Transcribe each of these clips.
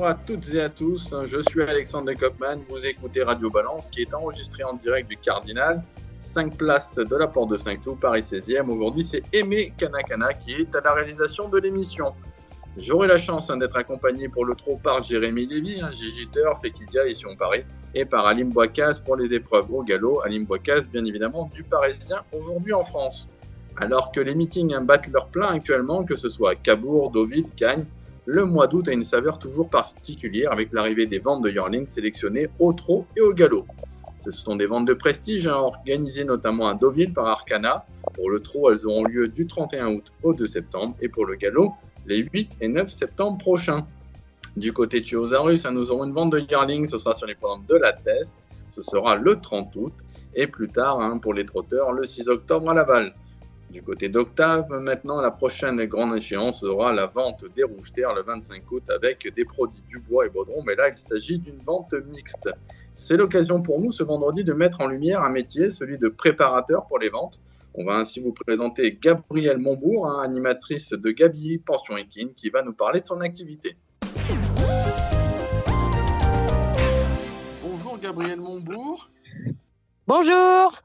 Bonjour à toutes et à tous, je suis Alexandre Kopman, vous écoutez Radio Balance qui est enregistré en direct du Cardinal, 5 places de la Porte de Saint-Cloud, Paris 16e. Aujourd'hui c'est Aimé Kanakana qui est à la réalisation de l'émission. J'aurai la chance hein, d'être accompagné pour le trot par Jérémy Lévy, hein, Gigi Turf, Equidia ici on Paris, et par Alim Boicaz pour les épreuves au galop. Alim Boicaz, bien évidemment, du Parisien aujourd'hui en France. Alors que les meetings hein, battent leur plein actuellement, que ce soit à Cabourg, Deauville, Cagnes, le mois d'août a une saveur toujours particulière avec l'arrivée des ventes de yearlings sélectionnés au trot et au galop. Ce sont des ventes de prestige hein, organisées notamment à Deauville par Arcana. Pour le trot, elles auront lieu du 31 août au 2 septembre et pour le galop, les 8 et 9 septembre prochains. Du côté de Osarus, nous aurons une vente de yearlings, ce sera sur les programmes de la Test, ce sera le 30 août et plus tard hein, pour les trotteurs le 6 octobre à Laval. Du côté d'Octave, maintenant, la prochaine grande échéance sera la vente des rouges terres le 25 août avec des produits du bois et baudron, mais là, il s'agit d'une vente mixte. C'est l'occasion pour nous ce vendredi de mettre en lumière un métier, celui de préparateur pour les ventes. On va ainsi vous présenter Gabrielle Montbourg, hein, animatrice de Gabi Pension Equine, qui va nous parler de son activité. Bonjour Gabrielle Montbourg. Bonjour.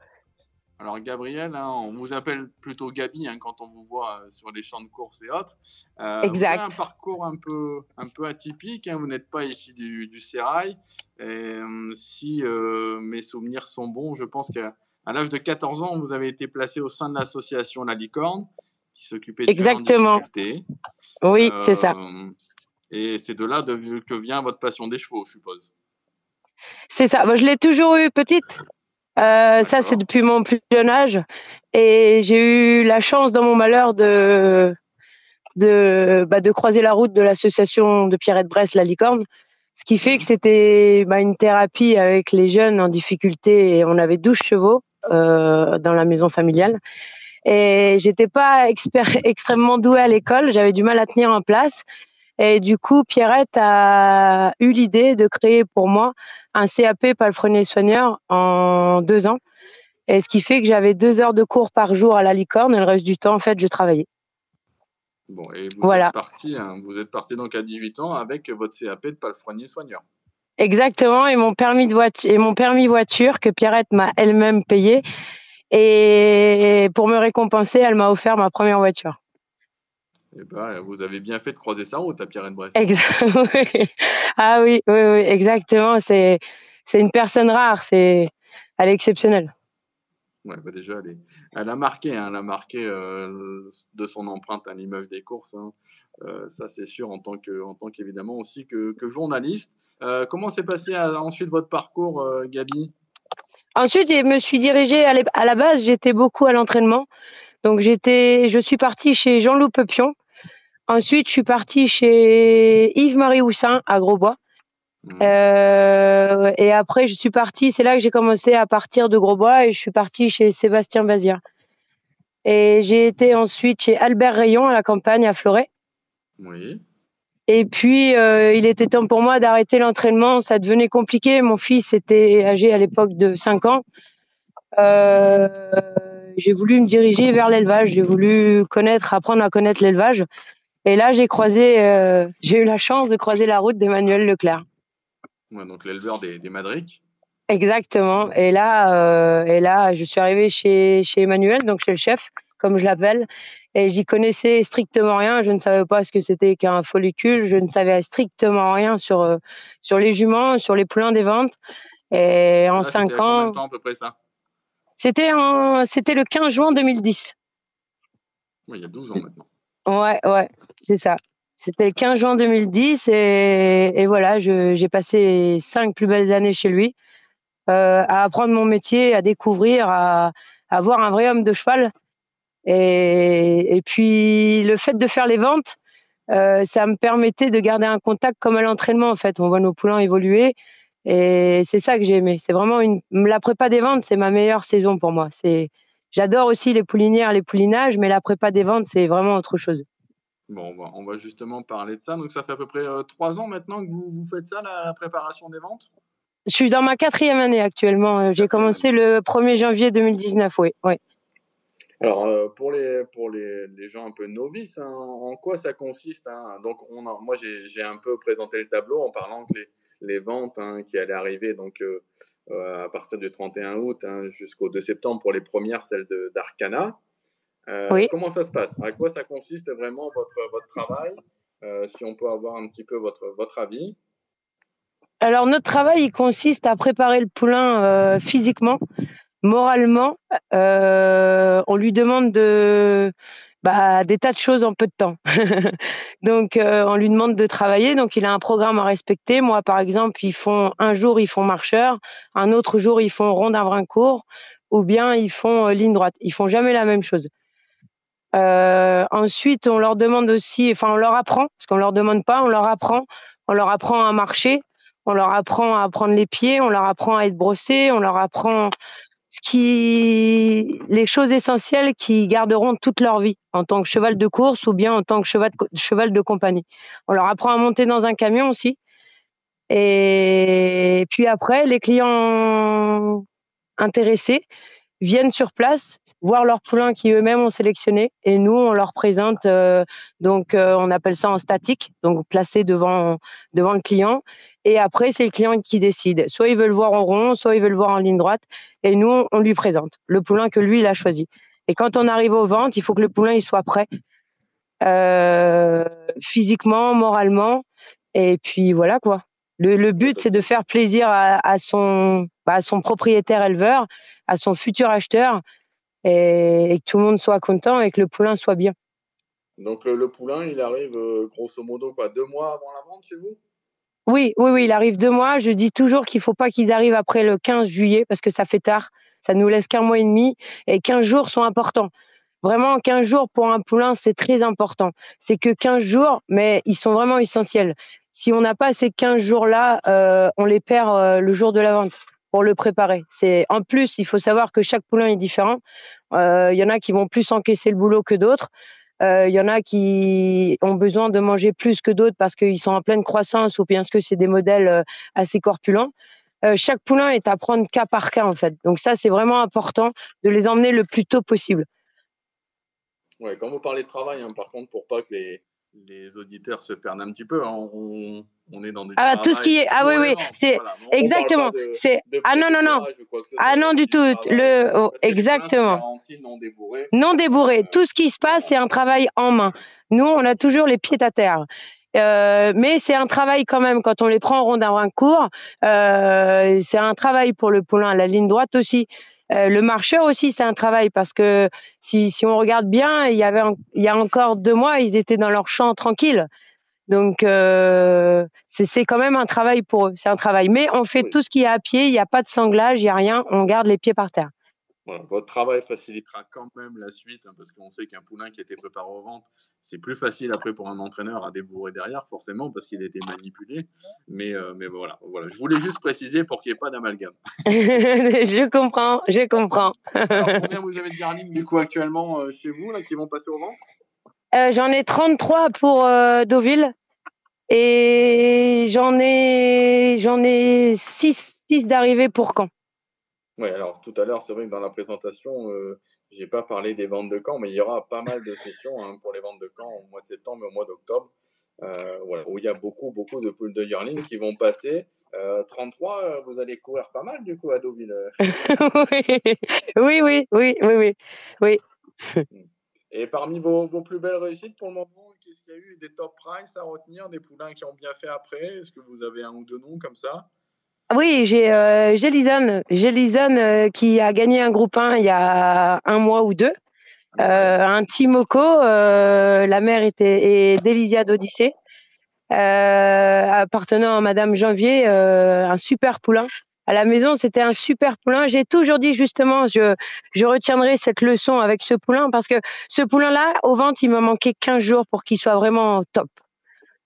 Alors Gabriel, hein, on vous appelle plutôt Gabi hein, quand on vous voit euh, sur les champs de course et autres. Euh, exact. Vous avez un parcours un peu, un peu atypique. Hein, vous n'êtes pas ici du, du Sérail. Et, euh, si mes souvenirs sont bons, je pense qu'à l'âge de 14 ans, vous avez été placé au sein de l'association La Licorne, qui s'occupait de Exactement. Oui, c'est ça. Et c'est de là de, que vient votre passion des chevaux, je suppose. C'est ça. Moi, je l'ai toujours eu petite. Euh, ça, c'est depuis mon plus jeune âge. Et j'ai eu la chance dans mon malheur de, de, bah, de croiser la route de l'association de Pierrette Bresse, la licorne. Ce qui fait que c'était bah, une thérapie avec les jeunes en difficulté. Et on avait 12 chevaux euh, dans la maison familiale. Et j'étais pas extrêmement douée à l'école. J'avais du mal à tenir en place. Et du coup, Pierrette a eu l'idée de créer pour moi un CAP palefrenier soigneur en deux ans. Et ce qui fait que j'avais deux heures de cours par jour à la licorne et le reste du temps, en fait, je travaillais. Bon, et vous êtes parti, hein, vous êtes parti donc à 18 ans avec votre CAP de palefrenier soigneur. Exactement, et mon permis de voiture, et mon permis voiture que Pierrette m'a elle-même payé. Et pour me récompenser, elle m'a offert ma première voiture. Eh ben, vous avez bien fait de croiser sa route à Pierre-Brest. Ah oui, oui, oui, exactement. C'est, c'est une personne rare. C'est, elle est exceptionnelle. Ouais, bah déjà, elle, elle, a marqué, hein, elle a marqué euh, de son empreinte à l'image des courses. Hein. Euh, ça, c'est sûr, en tant que, en tant qu'évidemment aussi que, que journaliste. Euh, comment s'est passé ensuite votre parcours, Gabi? Ensuite, je me suis dirigée à, à la base. J'étais beaucoup à l'entraînement. Donc j'étais, je suis partie chez Jean-Loup Pepion, Ensuite, je suis partie chez Yves-Marie Houssin à Grosbois. Mmh. Euh, et après, je suis partie, c'est là que j'ai commencé à partir de Grosbois et je suis partie chez Sébastien Bazia. Et j'ai été ensuite chez Albert Rayon à la campagne à Floret. Oui. Et puis, euh, il était temps pour moi d'arrêter l'entraînement. Ça devenait compliqué. Mon fils était âgé à l'époque de 5 ans. Euh, j'ai voulu me diriger vers l'élevage. J'ai voulu connaître, apprendre à connaître l'élevage. Et là, j'ai croisé, euh, j'ai eu la chance de croiser la route d'Emmanuel Leclerc. donc l'éleveur des, des Madriques. Exactement. Et là, euh, et là, je suis arrivée chez, chez Emmanuel, donc chez le chef, comme je l'appelle, et j'y connaissais strictement rien. Je ne savais pas ce que c'était qu'un follicule. Je ne savais strictement rien sur euh, sur les juments, sur les poulains des ventes. Et en cinq ans. temps à peu près ça? C'était en, c'était le 15 juin 2010. Oui, il y a 12 ans maintenant. Ouais, ouais, c'est ça. C'était le 15 juin 2010 et, voilà, j'ai passé cinq plus belles années chez lui euh, à apprendre mon métier, à découvrir, à, à voir un vrai homme de cheval. Et, et puis le fait de faire les ventes, euh, ça me permettait de garder un contact comme à l'entraînement en fait. On voit nos poulains évoluer Et c'est ça que j'ai aimé. C'est vraiment une la prépa des ventes, c'est ma meilleure saison pour moi. C'est j'adore aussi les poulinières, les poulinages, mais la prépa des ventes, c'est vraiment autre chose. Bon, on va justement parler de ça. Donc, ça fait à peu près euh, trois ans maintenant que vous, vous faites ça, la, préparation des ventes? Je suis dans ma quatrième année actuellement. Euh, j'ai commencé le 1er janvier 2019, oui. oui. Alors, euh, pour, les, pour les, les, gens un peu novices, hein, en quoi ça consiste hein? Donc, on moi, j'ai un peu présenté le tableau en parlant que les, les ventes hein, qui allaient arriver donc, à partir du 31 août jusqu'au 2 septembre pour les premières, celles d'Arcana. Euh, comment ça se passe? À quoi ça consiste vraiment votre, votre travail euh, Si on peut avoir un petit peu votre, votre avis? Alors notre travail, il consiste à préparer le poulain euh, physiquement, moralement. on lui demande de bah, des tas de choses en peu de temps. donc on lui demande de travailler. Donc il a un programme à respecter. Moi par exemple, ils font un jour ils font marcheur, un autre jour ils font rond d'un court, ou bien ils font ligne droite. Ils font jamais la même chose. Euh, ensuite, on leur demande aussi, enfin, on leur apprend, parce qu'on leur demande pas, on leur apprend, on leur apprend à marcher, on leur apprend à prendre les pieds, on leur apprend à être brossé, on leur apprend les choses essentielles qui garderont toute leur vie en tant que cheval de course ou bien en tant que cheval de compagnie. On leur apprend à monter dans un camion aussi. Et puis après, les clients intéressés, viennent sur place voir leurs poulains qui eux-mêmes ont sélectionné et nous on leur présente euh, donc euh, on appelle ça en statique donc placé devant devant le client. Et après c'est le client qui décide. Soit il veut le voir en rond soit il veut le voir en ligne droite et nous on lui présente le poulain que lui il a choisi. Et quand on arrive aux ventes il faut que le poulain il soit prêt euh, physiquement moralement. Et puis voilà quoi. Le, le but c'est de faire plaisir à, à son bah, à son propriétaire éleveur à son futur acheteur et, que tout le monde soit content et que le poulain soit bien. Donc le, poulain, il arrive euh, grosso modo quoi, deux mois avant la vente chez vous? Oui, oui, oui, il arrive deux mois. Je dis toujours qu'il ne faut pas qu'ils arrivent après le 15 juillet parce que ça fait tard. Ça nous laisse qu'un mois et demi et 15 jours sont importants. Vraiment, 15 jours pour un poulain, c'est très important. C'est que 15 jours, mais ils sont vraiment essentiels. Si on n'a pas ces 15 jours-là, euh, on les perd euh, le jour de la vente le préparer. C'est en plus, il faut savoir que chaque poulain est différent. Euh, il y en a qui vont plus encaisser le boulot que d'autres. Euh, il y en a qui ont besoin de manger plus que d'autres parce qu'ils sont en pleine croissance ou bien parce que c'est des modèles euh, assez corpulents. chaque poulain est à prendre cas par cas en fait. Donc ça, c'est vraiment important de les emmener le plus tôt possible. Ouais, quand vous parlez de travail, hein, par contre, pour pas que les, les auditeurs se perdent un petit peu. Hein. On, on, est dans du ah, tout ce qui est ah oui oui c'est exactement c'est ah non non non ah non du tout le oh, exactement non débourré non débourré tout ce qui se passe c'est un travail en main nous on a toujours les pieds à terre euh, mais c'est un travail quand même quand on les prend en rond d'un court. Euh, c'est un travail pour le poulain. La ligne droite aussi. Euh, le marcheur aussi, c'est un travail parce que si, si on regarde bien, il y avait il y a encore deux mois, ils étaient dans leur champ tranquille. Donc euh, c'est quand même un travail pour eux, c'est un travail. Mais on fait tout ce qui est à pied, il n'y a pas de sanglage, il n'y a rien, on garde les pieds par terre votre travail facilitera quand même la suite, hein, parce qu'on sait qu'un poulain qui a été préparé aux ventes, c'est plus facile après pour un entraîneur à débourrer derrière, forcément, parce qu'il a été manipulé. Mais, euh, mais voilà, voilà, je voulais juste préciser pour qu'il n'y ait pas d'amalgame. je comprends, je comprends. Alors, combien vous avez de garnines du coup actuellement euh, chez vous là, qui vont passer aux ventes? Euh, J'en ai 33 pour Deauville et j'en ai, j'en ai 6, 6 d'arrivée pour Caen. Oui, alors tout à l'heure, c'est vrai que dans la présentation, euh, je n'ai pas parlé des ventes de camp, mais il y aura pas mal de sessions hein, pour les ventes de camp au mois de septembre et au mois d'octobre, euh, où il y a beaucoup, beaucoup de poules de yearling qui vont passer. 33, euh, vous allez courir pas mal du coup à Deauville. oui, oui, oui, oui, oui, Et parmi vos, vos, plus belles réussites pour le moment, qu'est-ce qu'il y a eu Des top price à retenir, des poulains qui ont bien fait après? Est-ce que vous avez un ou deux noms comme ça? Oui, j'ai euh, euh, qui a gagné un groupe 1 il y a un mois ou deux. Euh, un Timoco, euh, la mère était et d'Elysia d'Odyssée, euh, appartenant à Madame Janvier, un super poulain. À la maison, c'était un super poulain. J'ai toujours dit justement, je, je retiendrai cette leçon avec ce poulain parce que ce poulain-là, au ventre, il me manquait 15 jours pour qu'il soit vraiment top.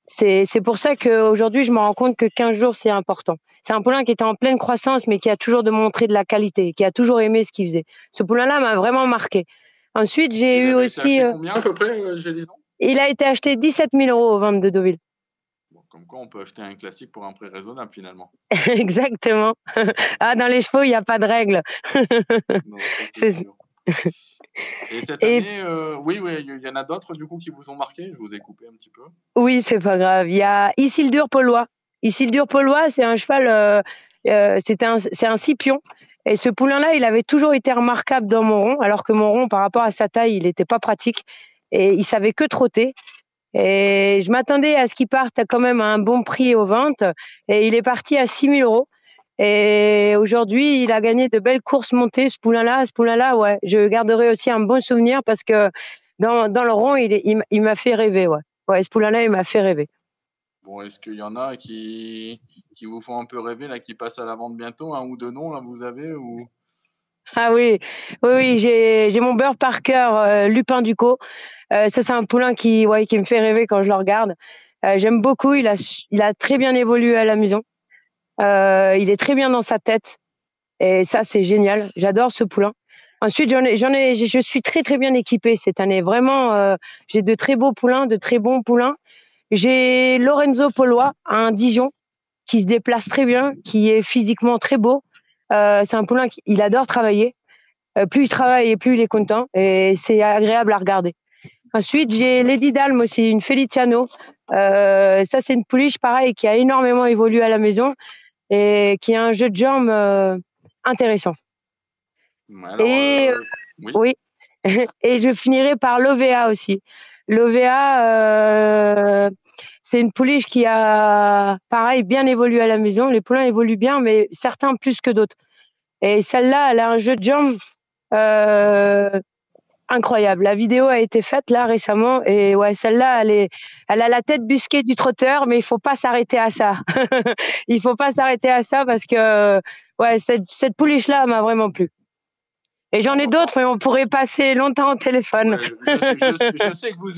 C'est pour ça qu'aujourd'hui, je me rends compte que 15 jours, c'est important. C'est un poulain qui était en pleine croissance, mais qui a toujours démontré de la qualité, qui a toujours aimé ce qu'il faisait. Ce poulain-là m'a vraiment marqué. Ensuite, j'ai eu aussi. combien à peu près, Il a été acheté 17 000 euros au ventes de Deauville. comme quoi, on peut acheter un classique pour un prix raisonnable finalement. Exactement. ah, dans les chevaux, il n'y a pas de règle. Et cette année, euh, oui, oui, il y en a d'autres du coup qui vous ont marqué? Je vous ai coupé un petit peu. Oui, c'est pas grave. Il y a Isildur Paulois. Isildur Paulois, c'est un cheval, euh, euh, c'est un, un Scipion. Et ce poulain-là, il avait toujours été remarquable dans mon rond, alors que mon rond, par rapport à sa taille, il n'était pas pratique et il savait que trotter. Et je m'attendais à ce qu'il parte quand même à un bon prix aux ventes. Et il est parti à 6 000 euros. Et aujourd'hui, il a gagné de belles courses montées, ce poulain-là. Ce poulain-là, ouais, je garderai aussi un bon souvenir parce que dans, dans le rond, il, il, m'a fait rêver, ouais. Ouais, ce poulain-là, il m'a fait rêver. Bon, est-ce qu'il y en a qui, qui vous font un peu rêver, là, qui passent à la vente bientôt, un ou deux noms, là, vous avez ou... Ah oui, oui, oui j'ai mon beurre par cœur, euh, Lupin Ducot. Euh, ça, c'est un poulain qui, ouais, qui me fait rêver quand je le regarde. Euh, j'aime beaucoup, il a, il a très bien évolué à la maison. Euh, il est très bien dans sa tête. Et ça, c'est génial. J'adore ce poulain. Ensuite, j'en ai, ai, je suis très très bien équipée cette année. Vraiment, j'ai de très beaux poulains, de très bons poulains. J'ai Lorenzo Polois, un Dijon, qui se déplace très bien, qui est physiquement très beau. Euh, c'est un poulain qui il adore travailler. Euh, plus il travaille et plus il est content, et c'est agréable à regarder. Ensuite, j'ai Lady Dalm aussi, une Feliciano. Euh, ça, c'est une pouliche pareil qui a énormément évolué à la maison et qui a un jeu de jambes intéressant. et oui. et je finirai par l'OVA aussi. L'OVA, euh, c'est une pouliche qui a, pareil, bien évolué à la maison. Les poulains évoluent bien, mais certains plus que d'autres. Et celle-là, elle a un jeu de jambes euh, incroyable. La vidéo a été faite là récemment et ouais, celle-là, elle elle a la tête busquée du trotteur, mais il faut pas s'arrêter à ça. il faut pas s'arrêter à ça parce que ouais, cette, cette pouliche-là m'a vraiment plu. Et j'en ai d'autres, mais on pourrait passer longtemps au téléphone. je, je, sais que vous,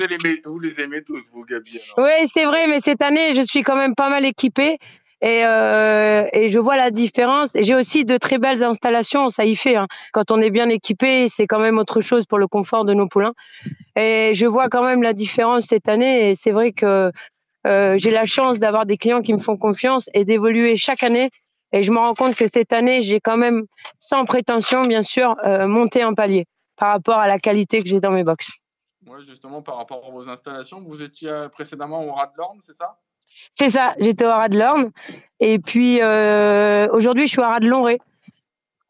vous les aimez tous, vous, Gabi. Oui, c'est vrai, mais cette année, je suis quand même pas mal équipée. Et, euh, et je vois la différence. J'ai aussi de très belles installations, ça y fait. Hein. Quand on est bien équipé, c'est quand même autre chose pour le confort de nos poulains. Et je vois quand même la différence cette année. Et c'est vrai que euh, j'ai la chance d'avoir des clients qui me font confiance et d'évoluer chaque année. Et je me rends compte que cette année, j'ai quand même, sans prétention, bien sûr, euh, monté un palier par rapport à la qualité que j'ai dans mes box. Oui, justement, par rapport à vos installations, vous étiez précédemment au l'Orne, c'est ça? C'est ça, j'étais au l'Orne. Et puis euh, aujourd'hui, je suis au Longré.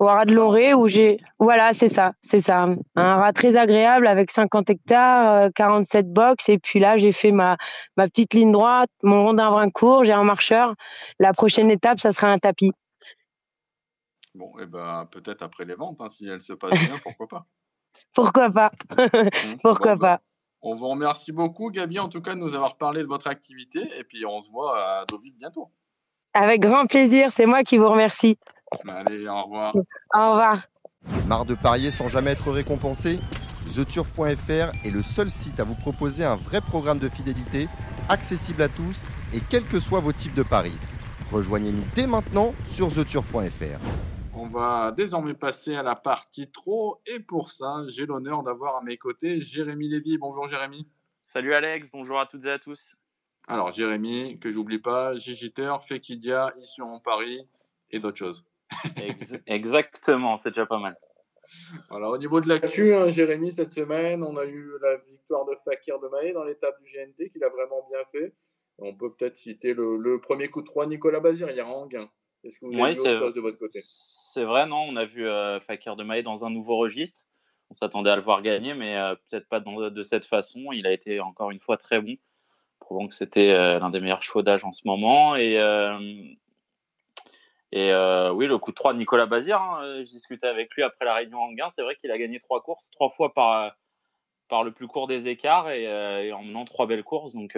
Au Haras de Longré où j'ai. Voilà, c'est ça, c'est ça. Un rat très agréable avec 50 hectares, 47 euh, box. Et puis là, j'ai fait ma, ma petite ligne droite, mon rond d'un brin court, j'ai un marcheur. La prochaine étape, ça sera un tapis. Bon, et eh ben peut-être après les ventes, hein, si elles se passent bien, pourquoi pas Pourquoi pas mmh. Pourquoi pas on vous remercie beaucoup, Gabi, en tout cas, de nous avoir parlé de votre activité. Et puis, on se voit à Deauville bientôt. Avec grand plaisir. C'est moi qui vous remercie. Allez, au revoir. Au revoir. Marre de parier sans jamais être récompensé? TheTurf.fr est le seul site à vous proposer un vrai programme de fidélité, accessible à tous et quels que soient vos types de paris. Rejoignez-nous dès maintenant sur TheTurf.fr. On va désormais passer à la partie trop. Et pour ça, j'ai l'honneur d'avoir à mes côtés Jérémy Lévy. Bonjour Jérémy. Salut Alex, bonjour à toutes et à tous. Alors Jérémy, que j'oublie pas, Gigiter, Fekidia, ici en Paris et d'autres choses. Exactement, c'est déjà pas mal. Alors au niveau de l'actu, hein, Jérémy, cette semaine, on a eu la victoire de Fakir de Maé dans l'étape du GNT qu'il a vraiment bien fait. On peut peut-être citer le, premier coup de 3 Nicolas Bazir hier en gain. Est-ce que vous avez vu autre chose de votre côté? c'est vrai, non, on a vu euh, Fakir de Maé dans un nouveau registre. On s'attendait à le voir gagner, mais euh, peut-être pas de cette façon. Il a été encore une fois très bon, prouvant que c'était euh, l'un des meilleurs chevaux d'âge en ce moment. Et, et oui, le coup de 3 de Nicolas Bazir, hein, je discutais avec lui après la réunion en gain. C'est vrai qu'il a gagné trois courses, trois fois par, par le plus court des écarts et, et en menant trois belles courses. Donc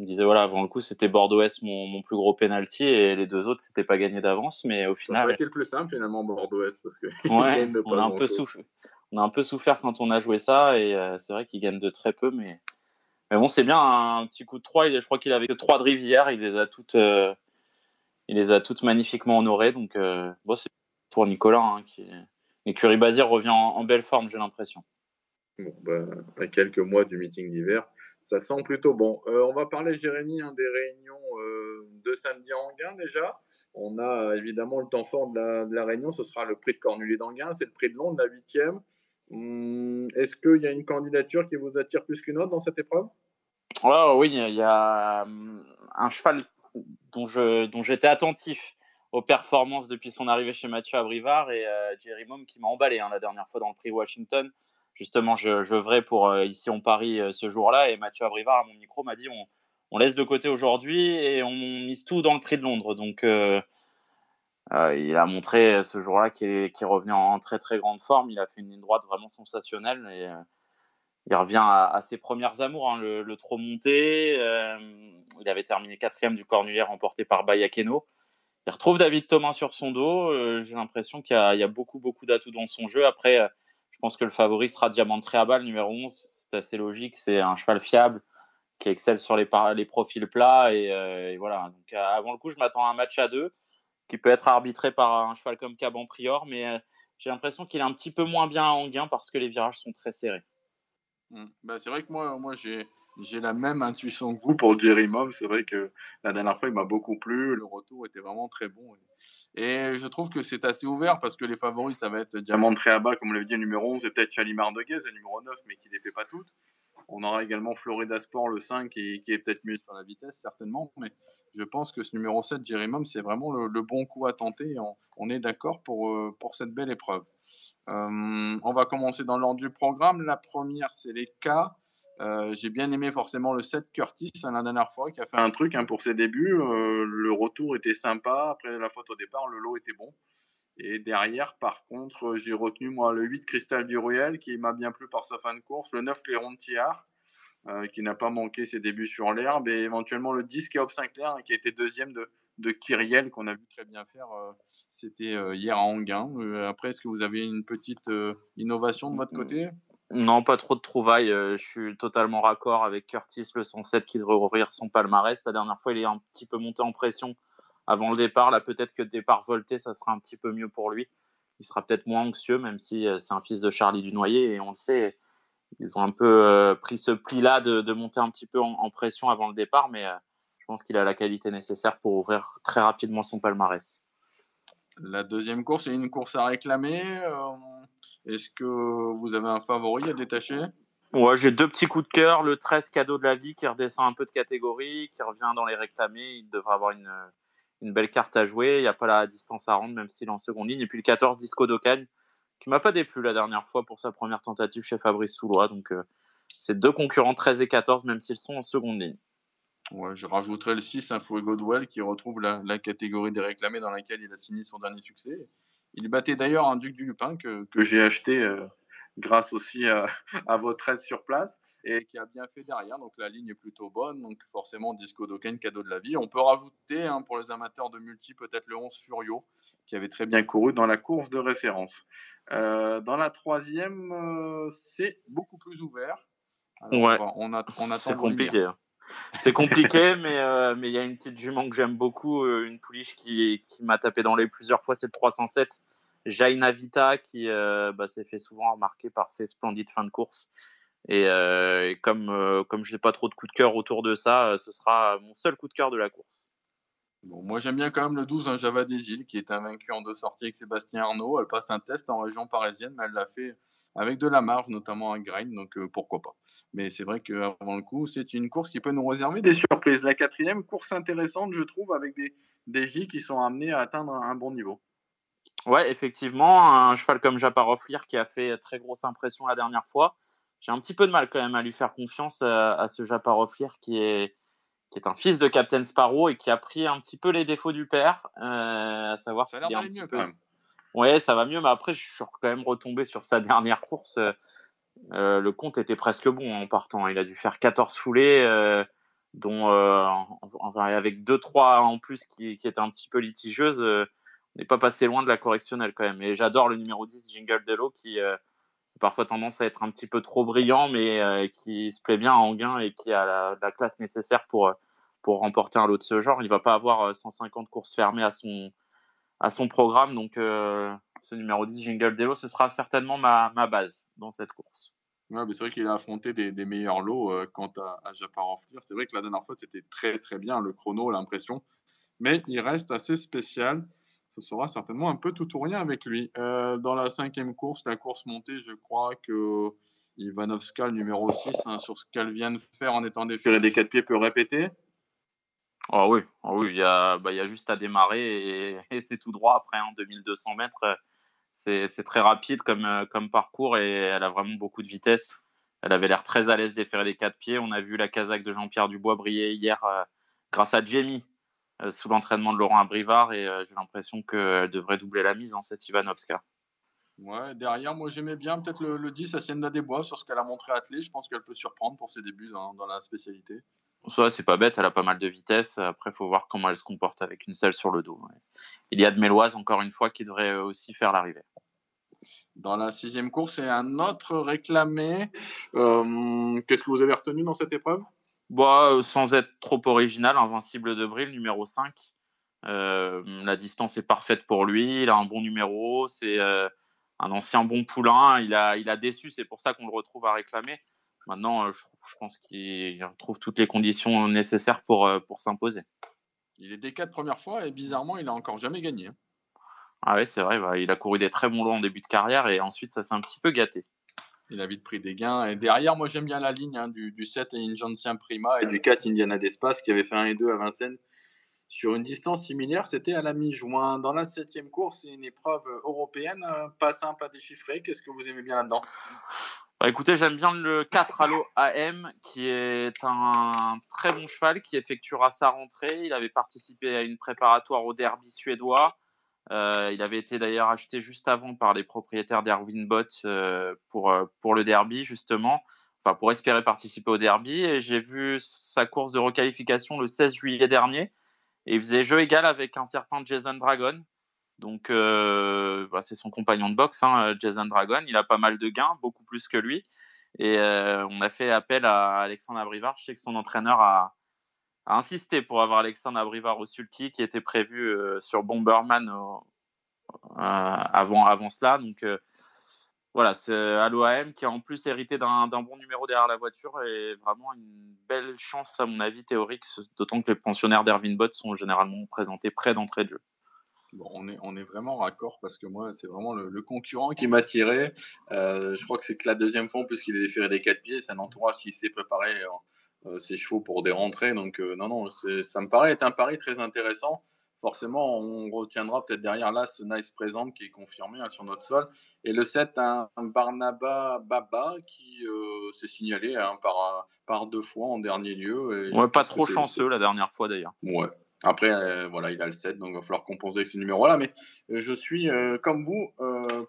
il me disait voilà avant le coup c'était Bordeaux-Est mon, mon, plus gros penalty et les deux autres c'était pas gagné d'avance mais au final ça été le plus simple finalement Bordeaux-Est parce que ouais, on a un peu souffert on a un peu souffert quand on a joué ça et euh, c'est vrai qu'il gagne de très peu mais mais bon c'est bien un petit coup de 3 je crois qu'il avait que 3 de rivière il les a toutes euh, il les a toutes magnifiquement honorées. Donc, bon, c'est pour Nicolas. Hein, qui... Bazir revient en, belle forme, j'ai l'impression. Bon, bah, à quelques mois du meeting d'hiver, ça sent plutôt bon. on va parler, Jérémy, hein, des réunions de samedi en gain déjà. On a évidemment le temps fort de la, réunion, ce sera le prix de Cornulier d'Anguin, c'est le prix de Londres, la huitième. Hum, est-ce qu'il y a une candidature qui vous attire plus qu'une autre dans cette épreuve? Oui, il y a hum, un cheval dont, j'étais attentif aux performances depuis son arrivée chez Mathieu Abrivard et euh, Jerry Mom qui m'a emballé hein, la dernière fois dans le prix Washington. Justement, je, je pour euh, ici on Paris euh, ce jour-là et Mathieu Abrivard à mon micro m'a dit on, on laisse de côté aujourd'hui et on mise tout dans le prix de Londres. Donc, euh, euh, il a montré ce jour-là qu'il est, revenu en, très très grande forme. Il a fait une ligne droite vraiment sensationnelle et euh, il revient à, ses premières amours, hein, le, trop monté. il avait terminé quatrième du Cornulier remporté par Bayakeno. Il retrouve David Thomas sur son dos. J'ai l'impression qu'il y, a beaucoup beaucoup d'atouts dans son jeu. Après, je pense que le favori sera Diamant Triabal numéro 11. C'est assez logique. C'est un cheval fiable qui excelle sur les, les profils plats. Euh, et, voilà. Donc, euh, avant le coup, je m'attends à un match à deux qui peut être arbitré par un cheval comme Caban Prior, mais euh, j'ai l'impression qu'il est un petit peu moins bien en gain parce que les virages sont très serrés. Bah, c'est vrai que moi, moi j'ai, j'ai la même intuition que vous pour Jerry Mom. C'est vrai que la dernière fois, il m'a beaucoup plu. Le retour était vraiment très bon. Et je trouve que c'est assez ouvert parce que les favoris, ça va être Diamant Tréaba, comme l'avait dit, le numéro 11, et peut-être Chalimar de Guez, le numéro 9, mais qui ne les fait pas toutes. On aura également Florida Sport, le 5, qui, est peut-être mieux sur la vitesse, certainement. Mais je pense que ce numéro 7, Jérémum, c'est vraiment le, bon coup à tenter. On, est d'accord pour, euh, cette belle épreuve. Euh, on va commencer dans l'ordre du programme. La première, c'est les cas. Euh, j'ai bien aimé forcément le 7 Curtis la dernière fois qui a fait un truc hein, pour ses débuts. le retour était sympa. Après la faute au départ, le lot était bon. Et derrière, par contre, j'ai retenu moi le 8 Cristal du Ruel qui m'a bien plu par sa fin de course, le 9 Cléron de Thiard euh, qui n'a pas manqué ses débuts sur l'herbe et éventuellement le 10 Chaos Sinclair hein, qui a été deuxième de, de Kyriel qu'on a vu très bien faire. Euh, c'était euh, hier à Anguin. après, est-ce que vous avez une petite innovation de votre côté? Non, pas trop de trouvailles. je suis totalement raccord avec Curtis, le 107 qui devrait ouvrir son palmarès. La dernière fois, il est un petit peu monté en pression avant le départ. Là, peut-être que le départ volté, ça sera un petit peu mieux pour lui. Il sera peut-être moins anxieux, même si euh, c'est un fils de Charlie Dunoyer. Et on le sait, ils ont un peu euh, pris ce pli-là de, monter un petit peu en, pression avant le départ. Mais euh, je pense qu'il a la qualité nécessaire pour ouvrir très rapidement son palmarès. La deuxième course est une course à réclamer. Est-ce que vous avez un favori à détacher? Ouais, j'ai deux petits coups de cœur. Le 13 cadeau de la vie qui redescend un peu de catégorie, qui revient dans les réclamés. Il devrait avoir une, une belle carte à jouer. Il n'y a pas la distance à rendre, même s'il est en seconde ligne. Et puis le 14, Disco d'Ocagne, qui m'a pas déplu la dernière fois pour sa première tentative chez Fabrice Soulois. Donc, euh, c'est deux concurrents 13 et 14, même s'ils sont en seconde ligne. Ouais, je rajouterai le 6, un Fuego Duel, qui retrouve la, catégorie des réclamés dans laquelle il a signé son dernier succès. Il battait d'ailleurs un Duc du Lupin que, que j'ai acheté euh, grâce aussi à, votre aide sur place et qui a bien fait derrière. Donc la ligne est plutôt bonne. Donc forcément, Disco Doken, cadeau de la vie. On peut rajouter hein, pour les amateurs de multi peut-être le 11 Furio qui avait très bien couru dans la course de référence. Euh, dans la troisième, euh, c'est beaucoup plus ouvert. ouais. On, a, on C'est compliqué. Hein. C'est compliqué, mais euh, mais il y a une petite jument que j'aime beaucoup, une pouliche qui, qui m'a tapé dans les plusieurs fois, c'est le 307 Jaina Vita qui euh, bah, s'est fait souvent remarquer par ses splendides fins de course. Et, euh, comme, euh, comme je n'ai pas trop de coup de cœur autour de ça, ce sera mon seul coup de cœur de la course. Bon, moi j'aime bien quand même le 12, un Java des îles, qui est invaincu en deux sorties avec Sébastien Arnaud. Elle passe un test en région parisienne, mais elle l'a fait avec de la marge, notamment à Grain, donc pourquoi pas. Mais c'est vrai qu'avant le coup, c'est une course qui peut nous réserver des surprises. La quatrième, course intéressante, je trouve, avec des, des J qui sont amenés à atteindre un bon niveau. Ouais, effectivement, un cheval comme Japarov qui a fait très grosse impression la dernière fois. J'ai un petit peu de mal quand même à lui faire confiance à, ce Japarov qui est, qui est un fils de Captain Sparrow et qui a pris un petit peu les défauts du père, euh, à savoir ça qu'il est un petit peu. Quand même. Ouais, ça va mieux, mais après je suis quand même retombé sur sa dernière course. Euh, le compte était presque bon en partant. Il a dû faire 14 foulées, euh, dont avec 2-3 en plus qui, qui étaient un petit peu litigeuses n'est pas passé loin de la correctionnelle quand même. Et j'adore le numéro 10, Jingle Dello, qui euh, a parfois tendance à être un petit peu trop brillant, mais euh, qui se plaît bien en gain et qui a la, classe nécessaire pour, euh, pour remporter un lot de ce genre. Il va pas avoir 150 courses fermées à son, à son programme. Donc, ce numéro 10, Jingle Delo, ce sera certainement ma, ma base dans cette course. Ouais, c'est vrai qu'il a affronté des, meilleurs lots quant à, à C'est vrai que la dernière fois, c'était très très bien le chrono, l'impression. Mais il reste assez spécial ce sera certainement un peu tout ou rien avec lui. Euh, dans la cinquième course, la course montée, je crois que Ivanovska, le numéro 6, hein, sur ce qu'elle vient de faire en étant déféré des quatre pieds, peut répéter? Ah oui, oh oui il, y a, bah, il y a juste à démarrer et, c'est tout droit après, en hein, 2200 mètres. C'est très rapide comme, euh, comme parcours et elle a vraiment beaucoup de vitesse. Elle avait l'air très à l'aise déférer les quatre pieds. On a vu la casaque de Jean-Pierre Dubois briller hier euh, grâce à Jamie, sous l'entraînement de Laurent Abrivard et euh, j'ai l'impression qu'elle devrait doubler la mise en cette Ivanovska. Ouais, derrière, moi j'aimais bien peut-être le, le 10 Hacienda des Bois sur ce qu'elle a montré à Athlée. Je pense qu'elle peut surprendre pour ses débuts dans, la spécialité. Ça, c'est pas bête, elle a pas mal de vitesse. Après, il faut voir comment elle se comporte avec une selle sur le dos. Il y a de Méloise, encore une fois, qui devrait aussi faire l'arrivée. Dans la sixième course, c'est un autre réclamé. Euh, qu'est-ce que vous avez retenu dans cette épreuve? Bon, euh, sans être trop original, Invincible de Bril, numéro 5. Euh, la distance est parfaite pour lui. Il a un bon numéro. C'est euh, un ancien bon poulain. Il a, il a déçu. C'est pour ça qu'on le retrouve à réclamer. Maintenant, je, pense qu'il retrouve toutes les conditions nécessaires pour, pour s'imposer. Il est des quatre premières fois et bizarrement, il a encore jamais gagné. Ah oui, c'est vrai. Bah, il a couru des très bons lots en début de carrière et ensuite, ça s'est un petit peu gâté il a vite pris des gains. Et derrière, moi, j'aime bien la ligne hein, du, du 7 Ingencien Prima et du 4 Indiana d'Espace qui avait fait 1 et 2 à Vincennes sur une distance similaire. C'était à la mi-juin. Dans la septième course, c'est une épreuve européenne, pas simple à déchiffrer. Qu'est-ce que vous aimez bien là-dedans? Bah, écoutez, j'aime bien le 4 Allo AM, qui est un très bon cheval qui effectuera sa rentrée. Il avait participé à une préparatoire au derby suédois. Euh, il avait été d'ailleurs acheté juste avant par les propriétaires d'Erwin Bott euh, pour, euh, pour le derby, justement, enfin pour espérer participer au derby. Et j'ai vu sa course de requalification le 16 juillet dernier. Et il faisait jeu égal avec un certain Jason Dragon. Donc, bah, c'est son compagnon de boxe, hein, Jason Dragon. Il a pas mal de gains, beaucoup plus que lui. Et on a fait appel à Alexandre Abrivard. Je sais que son entraîneur a, a insisté pour avoir Alexandre Abrivard au sulky qui était prévu euh, sur Bomberman euh, avant, avant cela. Donc euh, voilà, c'est l'OAM qui a en plus hérité d'un bon numéro derrière la voiture et vraiment une belle chance à mon avis théorique, d'autant que les pensionnaires d'Erwin Bott sont généralement présentés près d'entrée de jeu. Bon, on est, on est vraiment raccord parce que moi, c'est vraiment le, concurrent qui m'a tiré. je crois que c'est que la deuxième fois, puisqu'il est déféré des quatre pieds, c'est un entourage qui s'est préparé euh, c'est chaud pour des rentrées. Donc, euh, non, non, ça me paraît être un pari très intéressant. Forcément, on retiendra peut-être derrière là ce Nice Présent qui est confirmé hein, sur notre sol. Et le 7, un, Barnaba Baba qui euh, s'est signalé hein, par, par deux fois en dernier lieu. ouais, pas trop chanceux la dernière fois d'ailleurs. Ouais. Après, voilà, il a le 7, donc il va falloir composer avec ce numéro-là. Mais je suis, comme vous,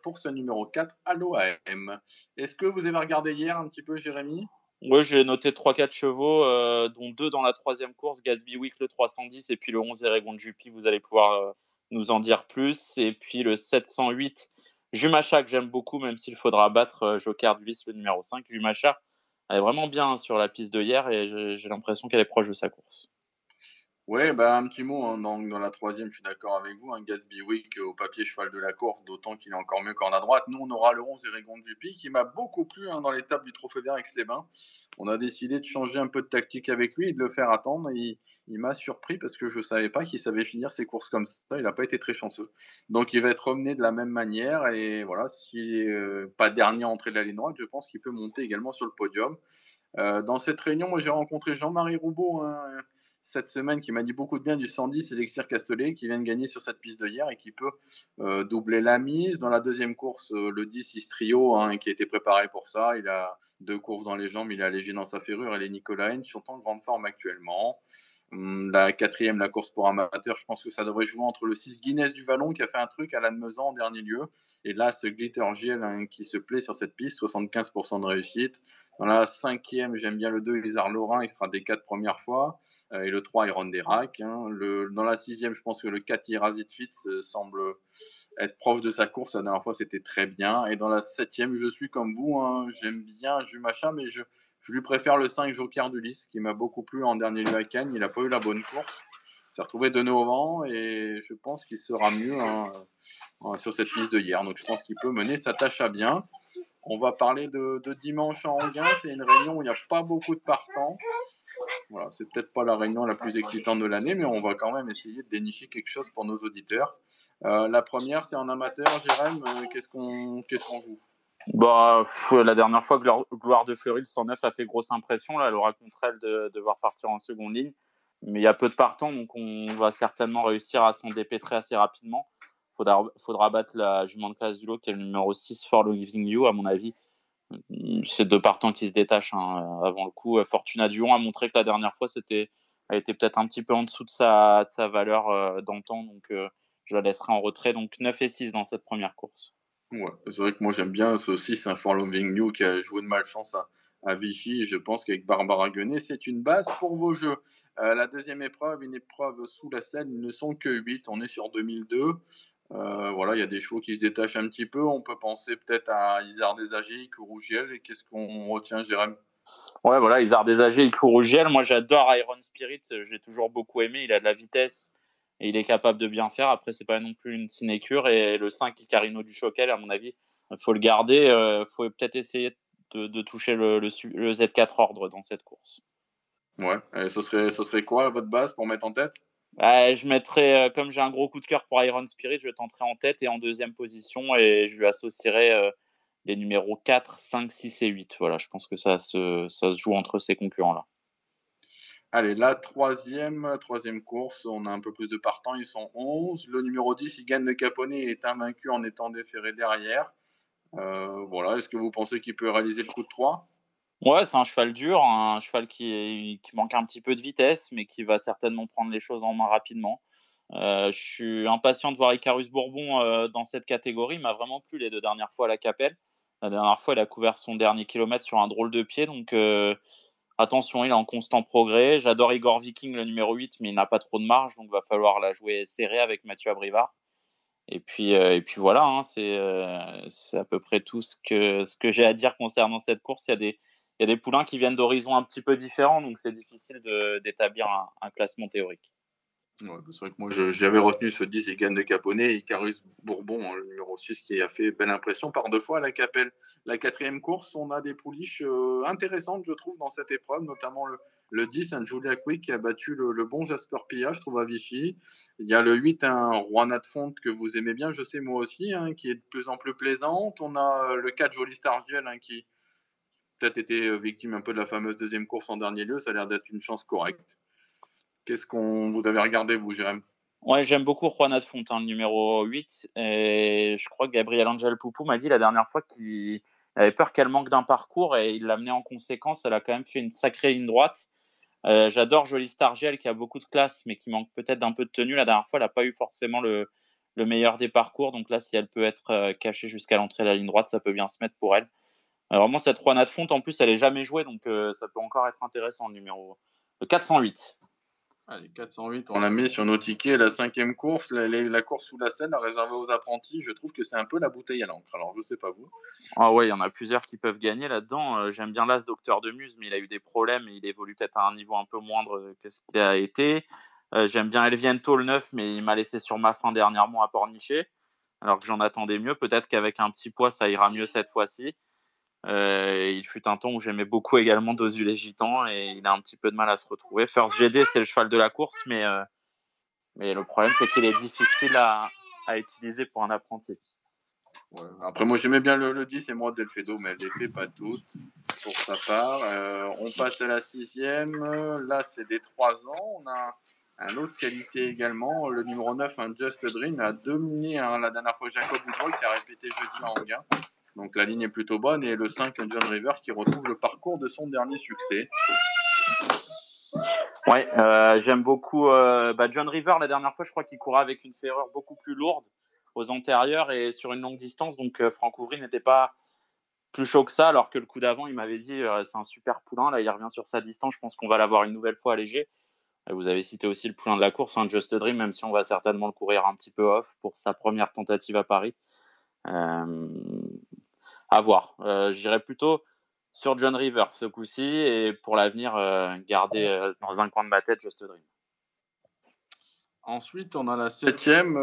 pour ce numéro 4, à l'OAM. Est-ce que vous avez regardé hier un petit peu, Jérémy? Moi, j'ai noté 3-4 chevaux, euh, dont deux dans la troisième course, Gatsby Week le 310 et puis le 11 Eregon Juppy, vous allez pouvoir euh, nous en dire plus. Et puis le 708 Jumacha que j'aime beaucoup, même s'il faudra battre euh, Joker du le numéro 5. Jumacha, elle est vraiment bien sur la piste de hier et j'ai l'impression qu'elle est proche de sa course. Ouais, bah, un petit mot. Hein, dans, la troisième, je suis d'accord avec vous. Hein, Gatsby Wick au papier cheval de la course, d'autant qu'il est encore mieux qu'en à droite. Nous, on aura le 11 Eregon Dupi qui m'a beaucoup plu hein, dans l'étape du Trophée vert avec ses. On a décidé de changer un peu de tactique avec lui et de le faire attendre. Il, il m'a surpris parce que je ne savais pas qu'il savait finir ses courses comme ça. Il n'a pas été très chanceux. Donc, il va être emmené de la même manière. Et voilà, n'est euh, pas dernier entrée de la ligne droite, je pense qu'il peut monter également sur le podium. Euh, dans cette réunion, moi, j'ai rencontré Jean-Marie Roubaud cette semaine qui m'a dit beaucoup de bien du 110 Elixir Castellet qui vient de gagner sur cette piste de hier et qui peut euh, doubler la mise. Dans la deuxième course, euh, le 10 Istrio hein, qui a été préparé pour ça. Il a deux courses dans les jambes, il a léger dans sa ferrure et les Nicolaïne sont en grande forme actuellement. Hum, la quatrième, la course pour amateurs, je pense que ça devrait jouer entre le 6 Guinness du Vallon qui a fait un truc à l'Anne-Mezan en dernier lieu. Et là, ce Glitter Giel hein, qui se plaît sur cette piste, 75% de réussite. Dans la cinquième, j'aime bien le 2, Elisard Laurent, il sera des quatre premières fois. Euh, et le 3, Iron Derac. Hein. dans la sixième, je pense que le 4, Irazit Fitz euh, semble être proche de sa course. La dernière fois, c'était très bien. Et dans la septième, je suis comme vous. Hein. J'aime bien Jumacha, mais je Je lui préfère le 5 Joker d'Ulysse, qui m'a beaucoup plu en dernier lieu à Cannes. Il n'a pas eu la bonne course. Il s'est retrouvé de au vent et je pense qu'il sera mieux hein, sur cette piste de hier. Donc je pense qu'il peut mener sa tâche à bien. On va parler de, dimanche en Anguin. C'est une réunion où il n'y a pas beaucoup de partants. Voilà, c'est peut-être pas la réunion la plus excitante de l'année, mais on va quand même essayer de dénicher quelque chose pour nos auditeurs. Euh, la première, c'est en amateur. Jérém, euh, qu'est-ce qu'on joue? Bah, la dernière fois, Gloire de Fleury, le 109 a fait grosse impression. Elle aura contre elle de devoir partir en seconde ligne. Mais il y a peu de partants, donc on va certainement réussir à s'en dépêtrer assez rapidement. Il faudra, faudra battre la jument de classe du lot, qui est le numéro 6, For Living You, à mon avis. C'est deux partants qui se détachent hein, avant le coup. Fortuna Dion a montré que la dernière fois, c'était, elle était peut-être un petit peu en dessous de sa, de sa valeur euh, d'antan, donc euh, je la laisserai en retrait. Donc 9 et 6 dans cette première course. C'est vrai que moi j'aime bien ce 6, un For Living You qui a joué de malchance à, Vichy. Je pense qu'avec Barbara Guenet, c'est une base pour vos jeux. Euh, la deuxième épreuve, une épreuve sous la selle, ils ne sont que 8. On est sur 2002. Euh, voilà, il y a des chevaux qui se détachent un petit peu. On peut penser peut-être à Isard Desagés, Rougiel. Et qu'est-ce qu'on retient, Jérôme Ouais, voilà, Isard Desagés, Rougiel. Moi, j'adore Iron Spirit. J'ai toujours beaucoup aimé. Il a de la vitesse et il est capable de bien faire. Après, c'est pas non plus une sinécure. Et le 5, Icarino du Choquel, à mon avis, il faut le garder. Il euh, faut peut-être essayer de, toucher le, le, Z4 ordre dans cette course. Ouais, et ce serait, ce serait quoi votre base pour mettre en tête? Je mettrais, euh, comme j'ai un gros coup de cœur pour Iron Spirit, je tenterai en tête et en deuxième position et je lui associerai euh, les numéros 4, 5, 6 et 8. Voilà, je pense que ça se, ça se joue entre ces concurrents-là. Allez, la troisième, course, on a un peu plus de partants, ils sont 11. Le numéro 10, il gagne de Caponnet, est invaincu en étant déféré derrière. Euh, voilà, est-ce que vous pensez qu'il peut réaliser le coup de 3 Ouais, c'est un cheval dur, un cheval qui, qui, manque un petit peu de vitesse, mais qui va certainement prendre les choses en main rapidement. Euh, je suis impatient de voir Icarus Bourbon euh, dans cette catégorie. Il m'a vraiment plu les deux dernières fois à la Capelle. La dernière fois, il a couvert son dernier kilomètre sur un drôle de pied. Donc, attention, il est en constant progrès. J'adore Igor Viking, le numéro 8, mais il n'a pas trop de marge. Donc, va falloir la jouer serrée avec Mathieu Abrivard. Et puis, euh, et puis voilà, hein, euh, c'est à peu près tout ce que, ce que j'ai à dire concernant cette course. Il y a des, il y a des poulains qui viennent d'horizons un petit peu différents, donc c'est difficile d'établir un, classement théorique. Ouais, c'est vrai que moi j'avais retenu ce 10 Egan de Caponnet et Carus Bourbon, hein, le numéro 6, qui a fait belle impression par deux fois à la Capelle. La quatrième course, on a des pouliches euh, intéressantes, je trouve, dans cette épreuve, notamment le, le 10, un Julia Quick qui a battu le, bon Jasper Pilla, je trouve, à Vichy. Il y a le 8, un Juana de Fonte que vous aimez bien, je sais moi aussi, hein, qui est de plus en plus plaisante. On a euh, le 4 Jolie Stargiel hein, qui peut-être été euh, victime un peu de la fameuse deuxième course en dernier lieu. Ça a l'air d'être une chance correcte. Qu'est-ce qu'on vous avez regardé, vous, Jérém? Ouais, j'aime beaucoup Juana de Fonte, hein, le numéro 8. Et je crois que Gabriel Angel Poupou m'a dit la dernière fois qu'il avait peur qu'elle manque d'un parcours et il l'a amené en conséquence. Elle a quand même fait une sacrée ligne droite. Euh, j'adore Jolie Stargel qui a beaucoup de classe, mais qui manque peut-être d'un peu de tenue. La dernière fois, elle n'a pas eu forcément le, meilleur des parcours. Donc là, si elle peut être euh, cachée jusqu'à l'entrée de la ligne droite, ça peut bien se mettre pour elle. Euh, vraiment, cette Juana de Fonte, en plus, elle n'est jamais jouée, donc ça peut encore être intéressant, le numéro 408. Allez, 408, on l'a mis sur nos tickets. La cinquième course, la, course sous la scène, réservée aux apprentis, je trouve que c'est un peu la bouteille à l'encre. Alors, je sais pas vous. Ah ouais, il y en a plusieurs qui peuvent gagner là-dedans. Euh, j'aime bien l'As Docteur de Muse, mais il a eu des problèmes et il évolue peut-être à un niveau un peu moindre que ce qu'il a été. Euh, j'aime bien Elviento le 9, mais il m'a laissé sur ma fin dernièrement à Pornichet, alors que j'en attendais mieux. Peut-être qu'avec un petit poids, ça ira mieux cette fois-ci. Euh, il fut un temps où j'aimais beaucoup également Dosu les Gitans et il a un petit peu de mal à se retrouver. First GD, c'est le cheval de la course, mais, euh, mais le problème, c'est qu'il est difficile à, à, utiliser pour un apprenti. Après, moi, j'aimais bien le, le 10 et moi Delfedo, mais elle ne fait pas toutes pour sa part. Euh, on passe à la sixième. Là, c'est des 3 ans. On a un autre qualité également. Le numéro 9, un Just Dream, a dominé hein, la dernière fois Jacob Boudroy qui a répété jeudi en gain. Donc la ligne est plutôt bonne. Et le 5, John River, qui retrouve le parcours de son dernier succès. Ouais, euh, j'aime beaucoup euh, bah, John River. La dernière fois, je crois qu'il courait avec une ferreur beaucoup plus lourde aux antérieurs et sur une longue distance. Donc euh, Franck Ouvry n'était pas plus chaud que ça, alors que le coup d'avant, il m'avait dit c'est un super poulain. Là, il revient sur sa distance. Je pense qu'on va l'avoir une nouvelle fois allégé. Vous avez cité aussi le poulain de la course, hein, Just Dream, même si on va certainement le courir un petit peu off pour sa première tentative à Paris. Euh, à voir. Euh, je dirais plutôt sur John River ce coup-ci et pour l'avenir, garder dans un coin de ma tête Just Dream. Ensuite, on a la septième,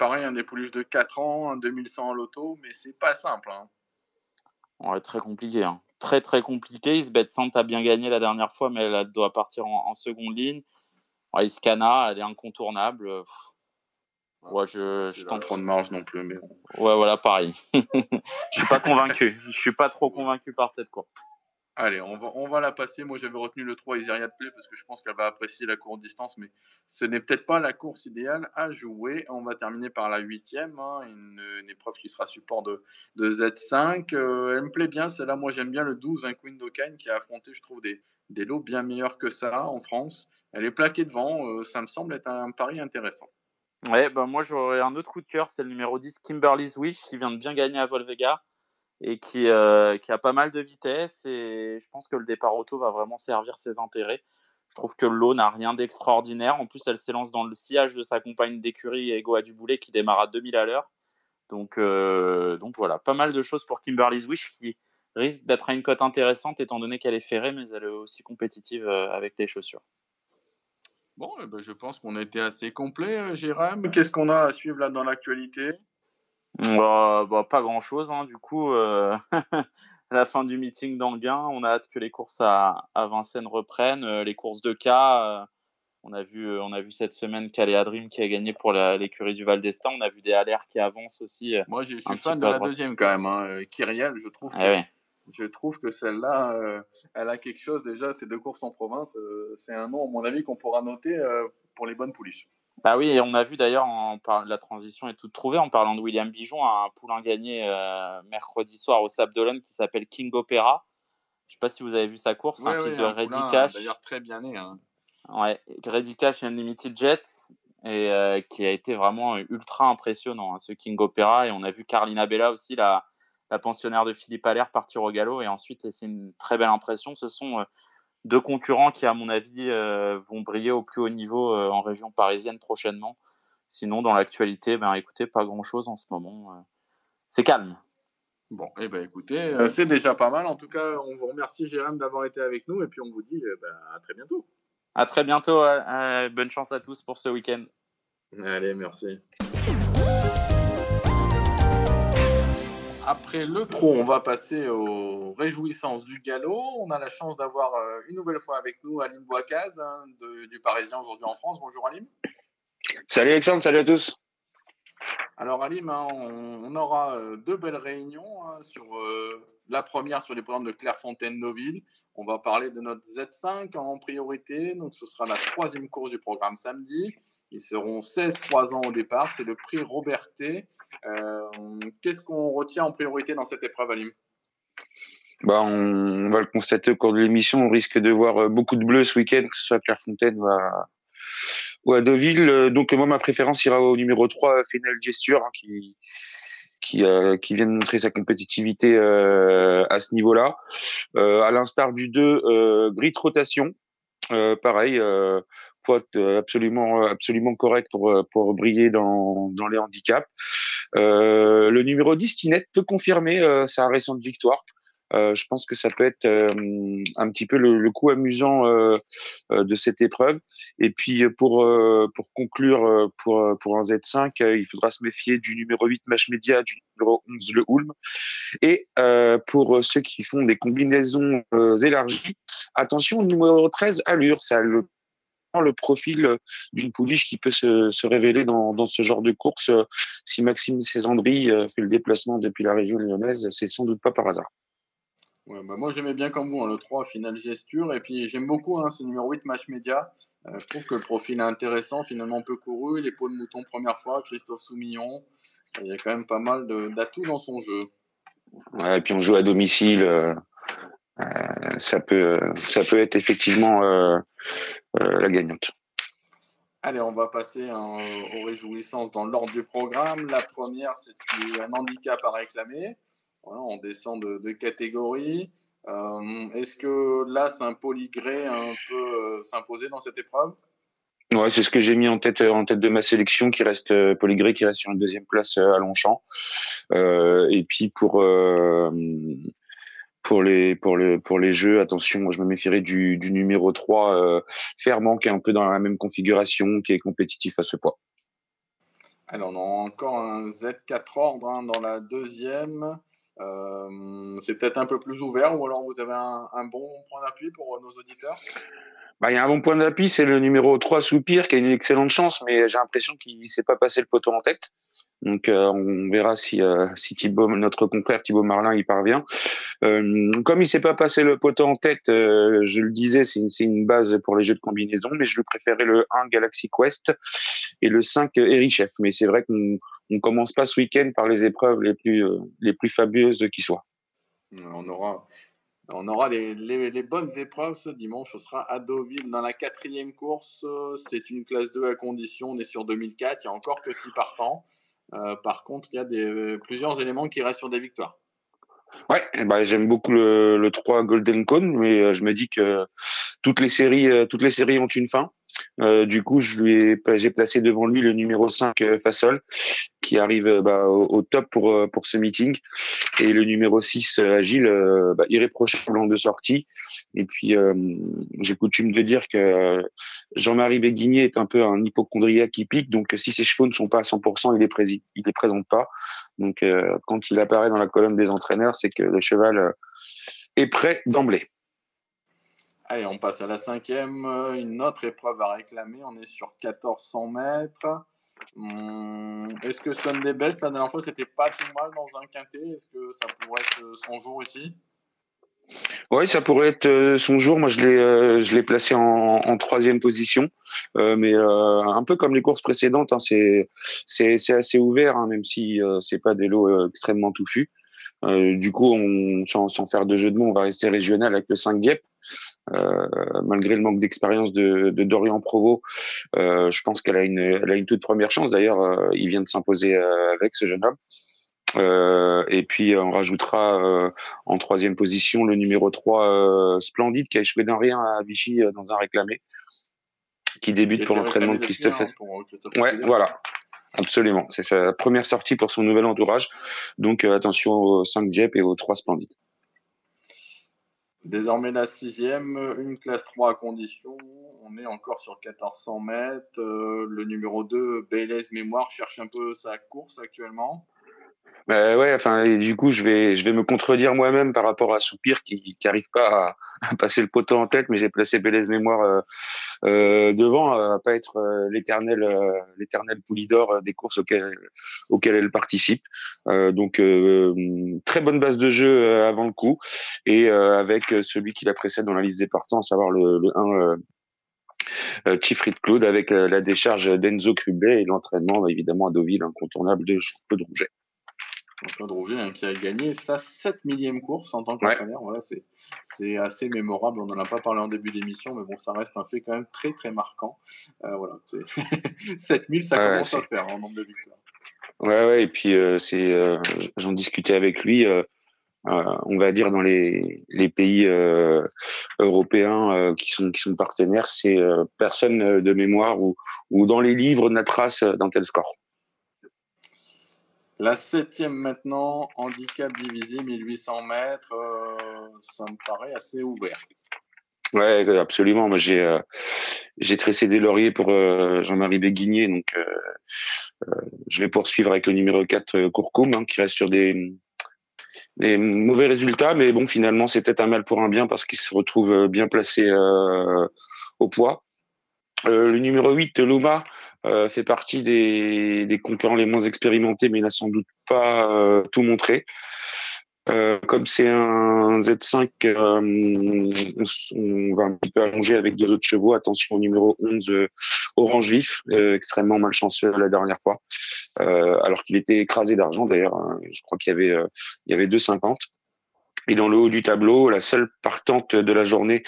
pareil, un dépouillage de 4 ans, un 2100 en loto, mais c'est pas simple. Hein. Ouais, très compliqué. Hein. Très très compliqué. Isbeth Sant a bien gagné la dernière fois, mais elle doit partir en, seconde ligne. Ouais, Iskana, elle est incontournable. Ouais, je, je tente trop de marge non plus, mais Ouais, voilà, pareil. je suis pas convaincu. Je suis pas trop convaincu par cette course. Allez, on va, on va la passer. Moi, j'avais retenu le 3 Isiria de Play parce que je pense qu'elle va apprécier la courte distance, mais ce n'est peut-être pas la course idéale à jouer. On va terminer par la huitième, hein, une, épreuve qui sera support de, de Z5. Euh, elle me plaît bien, celle-là. Moi, j'aime bien le 12, un Queen qui a affronté, je trouve, des, des lots bien meilleurs que ça en France. Elle est plaquée devant. Euh, ça me semble être un pari intéressant. Ouais, bah moi, j'aurais un autre coup de cœur. C'est le numéro 10, Kimberly's Wish, qui vient de bien gagner à Volvega et qui, euh, qui a pas mal de vitesse. Et je pense que le départ auto va vraiment servir ses intérêts. Je trouve que l'eau n'a rien d'extraordinaire. En plus, elle s'élance dans le sillage de sa compagne d'écurie, Ego Aduboulet, qui démarre à 2000 à l'heure. Donc, euh, donc voilà, pas mal de choses pour Kimberly's Wish qui risque d'être à une cote intéressante étant donné qu'elle est ferrée, mais elle est aussi compétitive euh, avec les chaussures. Bon, eh ben, je pense qu'on a été assez complet, Jérôme. Qu'est-ce qu'on a à suivre là dans l'actualité? Bah, bah, pas grand chose, hein. du coup, euh, la fin du meeting d'Anguin, on a hâte que les courses à, à Vincennes reprennent. Euh, les courses de cas, euh, on, a vu, on a vu cette semaine Caléa Dream qui a gagné pour l'écurie du Val d'Estaing. On a vu des alertes qui avancent aussi. Moi, je suis fan de la deuxième quand même, hein. Kyriel, je trouve. Eh que, Je trouve que celle-là, elle a quelque chose déjà. Ces deux courses en province, c'est un nom, à mon avis, qu'on pourra noter pour les bonnes pouliches. Bah oui, et on a vu d'ailleurs, la transition est toute trouvée en parlant de William Bijon, un poulain gagné euh, mercredi soir au Sable d'Olonne qui s'appelle King Opera. Je sais pas si vous avez vu sa course, un fils de Reddy Cash. D'ailleurs très bien né. Hein. Ouais, Reddy Cash et Unlimited Jet et euh, qui a été vraiment ultra impressionnant, hein, ce King Opera. Et on a vu Carlina Bella aussi, la, la pensionnaire de Philippe Allaire, partir au galop et ensuite laisser une très belle impression. Ce sont euh, deux concurrents qui, à mon avis, euh, vont briller au plus haut niveau euh, en région parisienne prochainement. Sinon, dans l'actualité, ben écoutez, pas grand-chose en ce moment. C'est calme. Bon, et eh ben écoutez, c'est déjà pas mal. En tout cas, on vous remercie, Jérôme, d'avoir été avec nous et puis on vous dit ben, à très bientôt. À très bientôt. bonne chance à tous pour ce week-end. Allez, merci. Après le trot, on va passer aux réjouissances du galop. On a la chance d'avoir euh, une nouvelle fois avec nous Alim Bouakaz hein, du Parisien aujourd'hui en France. Bonjour Alim. Salut Alexandre, salut à tous. Alors Alim, hein, on, aura euh, deux belles réunions hein, sur euh, la première sur les programmes de Clairefontaine-Noville. On va parler de notre Z5 en priorité. Donc ce sera la troisième course du programme samedi. Ils seront 16-3 ans au départ. C'est le prix Roberté. Euh, qu'est-ce qu'on retient en priorité dans cette épreuve, Alim? Bah, on, va le constater au cours de l'émission. On risque de voir euh, beaucoup de bleus ce week-end, que ce soit à Clairefontaine ou à, ou à Deauville. Euh, donc, moi, ma préférence ira au numéro 3, Final Gesture, hein, qui, vient de montrer sa compétitivité à ce niveau-là. à l'instar du 2, Grit Rotation. pareil, poids absolument correct pour briller dans les handicaps. Euh, le numéro 10, Tinette, peut confirmer euh, sa récente victoire. Euh, je pense que ça peut être un petit peu le, coup amusant de cette épreuve. Et puis pour pour conclure pour pour un Z5, il faudra se méfier du numéro 8 Match Media, du numéro 11 le Ulm. Et pour ceux qui font des combinaisons élargies, attention au numéro 13 Allure, ça le le profil euh, d'une pouliche qui peut se, révéler dans, ce genre de course. Euh, si Maxime Césandry euh, fait le déplacement depuis la région lyonnaise, c'est sans doute pas par hasard. Ouais, bah moi j'aimais bien comme vous hein, le 3 final gesture et puis j'aime beaucoup hein, ce numéro 8 match média. je trouve que le profil est intéressant, finalement peu couru, les peaux de mouton première fois, Christophe Soumillon. Il y a quand même pas mal d'atouts dans son jeu. Ouais, et puis on joue à domicile. Ça peut ça peut être effectivement euh, la gagnante. Allez, on va passer aux réjouissances dans l'ordre du programme. La première, c'est un handicap à réclamer. on descend de, catégorie. Euh, est-ce que là, c'est un polygré un peu euh, s'imposer dans cette épreuve? Ouais, c'est ce que j'ai mis en tête en tête de ma sélection, qui reste Polygré, qui reste sur une deuxième place à Longchamp. et puis pour pour les pour pour les jeux. Attention, je me méfierais du, numéro 3 euh, Fermant qui est un peu dans la même configuration, qui est compétitif à ce poids. Alors on a encore un Z4 ordre hein, dans la deuxième. Euh, c'est peut-être un peu plus ouvert ou alors vous avez un bon point d'appui pour nos auditeurs? Bah, il y a un bon point d'appui, c'est le numéro 3 Soupir qui a une excellente chance, mais j'ai l'impression qu'il ne s'est pas passé le poteau en tête. Donc euh, on verra si, euh, si Thibaut, notre confrère Thibaut Marlin y parvient. Euh, comme il s'est pas passé le poteau en tête, je le disais, c'est une, base pour les jeux de combinaison, mais je lui préférais le 1 Galaxy Quest et le 5 Chef. Mais c'est vrai qu'on ne commence pas ce week-end par les épreuves les plus, les plus fabuleuses qui soient. On aura, on aura les, bonnes épreuves ce dimanche. Ce sera à Deauville dans la quatrième course. C'est une classe 2 à condition. On est sur 2004. Il y a encore que 6 partants. Euh, par contre, il y a plusieurs éléments qui restent sur des victoires. Ouais, bah, j'aime beaucoup le, le 3 Golden Cone, mais euh, je me dis que toutes les séries, euh, toutes les séries ont une fin. Euh, du coup, je lui ai, j'ai placé devant lui le numéro 5 euh, Fasol, qui arrive euh, bah, au, top pour pour ce meeting, et le numéro 6 Agile, bah, irréprochable en deux sorties. Et puis, j'ai coutume de dire que Jean-Marie Béguigné est un peu un hypochondriaque qui pique, donc si ses chevaux ne sont pas à 100%, il les, il les présente pas. Donc, quand il apparaît dans la colonne des entraîneurs, c'est que le cheval est prêt d'emblée. Allez, on passe à la cinquième. Une autre épreuve à réclamer. On est sur 1400 mètres. Hmm, est-ce que Sunday Best, la dernière fois, c'était pas tout mal dans un quintet? Est-ce que ça pourrait être son jour ici? Oui, ça pourrait être euh, son jour. Moi, je l'ai, euh, placé en, troisième position, euh, mais un peu comme les courses précédentes, hein, c'est, assez ouvert, hein, même si c'est pas des lots extrêmement touffus. du coup, sans, faire de jeu de mots, on va rester régional avec le 5 Dieppe. Euh, malgré le manque d'expérience de, de, Dorian Provo, euh, je pense qu'elle a une, elle a une toute première chance. D'ailleurs, euh, il vient de s'imposer avec ce jeune homme. Euh, et puis on rajoutera euh, en troisième position le numéro 3 Splendide qui a échoué d'un rien à Vichy dans un réclamé, qui débute pour l'entraînement de Christophe. Hein, ouais, voilà. Absolument, c'est sa première sortie pour son nouvel entourage. Donc attention aux 5 Dieppe et aux 3 Splendides. Désormais la sixième, une classe 3 à condition. On est encore sur 1400 mètres. Euh, le numéro 2, Bélez Mémoire, cherche un peu sa course actuellement. Bah ouais, enfin, du coup, je vais, je vais me contredire moi-même par rapport à Soupir qui n'arrive pas à, passer le poteau en tête, mais j'ai placé Bélez Mémoire euh, euh, devant, à pas être euh, l'éternel, euh, l'éternel poulidor des courses auxquelles, auxquelles elle participe. donc, très bonne base de jeu avant le coup, et avec celui qui la précède dans la liste des partants, à savoir le, le 1 euh, Tifrit Claude avec la décharge d'Enzo Crubet et l'entraînement évidemment à Deauville incontournable de Claude Rouget. Claude Rouget hein, qui a gagné sa 7 millième course en tant qu'entraîneur. Voilà, c'est assez mémorable. On n'en a pas parlé en début d'émission, mais bon, ça reste un fait quand même très très marquant. Euh, voilà, 7000, ça commence à faire en nombre de victoires. Ouais, ouais, et puis euh, c'est, euh, j'en discutais avec lui. Euh, on va dire dans les, les pays européens qui sont qui sont partenaires, c'est personne de mémoire ou ou dans les livres n'a trace d'un tel score. La septième maintenant, handicap divisé 1800 mètres, euh, ça me paraît assez ouvert. Ouais, absolument. Moi, j'ai euh, tressé des lauriers pour euh, Jean-Marie Béguigné, donc je vais poursuivre avec le numéro 4 Courcoum, hein, qui reste sur des des mauvais résultats, mais bon, finalement, c'est peut-être un mal pour un bien parce qu'il se retrouve bien placé au poids. le numéro 8, Luma, euh, fait partie des, des, concurrents les moins expérimentés, mais il n'a sans doute pas euh, tout montré. Euh, comme c'est un Z5, on, on, va un petit peu allonger avec deux autres chevaux. Attention au numéro 11, Orange Vif, extrêmement malchanceux la dernière fois, alors qu'il était écrasé d'argent d'ailleurs. Hein. je crois qu'il y avait, il y avait 2,50. Et dans le haut du tableau, la seule partante de la journée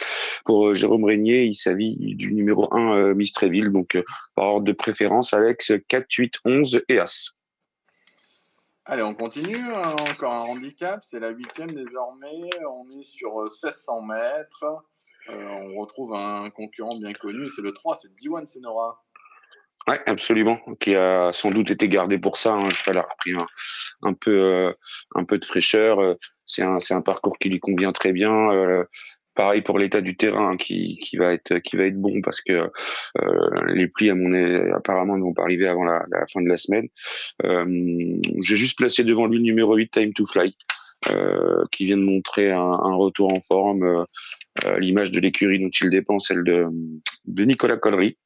pour euh, Jérôme Régnier, il s'agit du numéro 1 euh, Mistréville, donc euh, par ordre de préférence Alex 4, 8, 11 et As. Allez, on continue. Hein, encore un handicap, c'est la huitième désormais. On est sur 1600 mètres. on retrouve un concurrent bien connu, c'est le 3, c'est Diwan Senora. Ouais, absolument. Qui a sans doute été gardé pour ça. Hein. Repris un, peu, euh, un peu de fraîcheur. C'est un, c'est un parcours qui lui convient très bien. Euh, pareil pour l'état du terrain qui, qui va être, qui va être bon parce que euh, les plis à mon apparemment ne vont pas arriver avant la, fin de la semaine. J'ai juste placé devant lui le numéro 8 Time to Fly. qui vient de montrer un, retour en forme, l'image de l'écurie dont il dépend, celle de, de Nicolas Collery.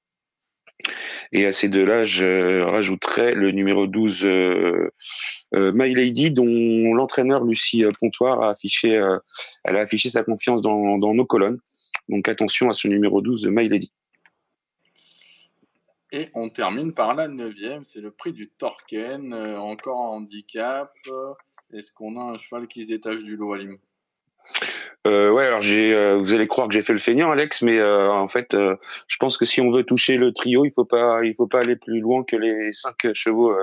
Et à ces deux-là, je rajouterais le numéro 12, euh, euh, My Lady, dont l'entraîneur Lucie Pontoire a affiché, euh, elle a affiché sa confiance dans, nos colonnes. Donc attention à ce numéro 12, My Lady. Et on termine par la neuvième, c'est le prix du Torken, encore en handicap. Est-ce qu'on a un cheval qui se détache du lot, Alim? Euh, ouais, alors j'ai, euh, vous allez croire que j'ai fait le feignant, Alex, mais euh, en fait, euh, je pense que si on veut toucher le trio, il faut pas, il faut pas aller plus loin que les cinq chevaux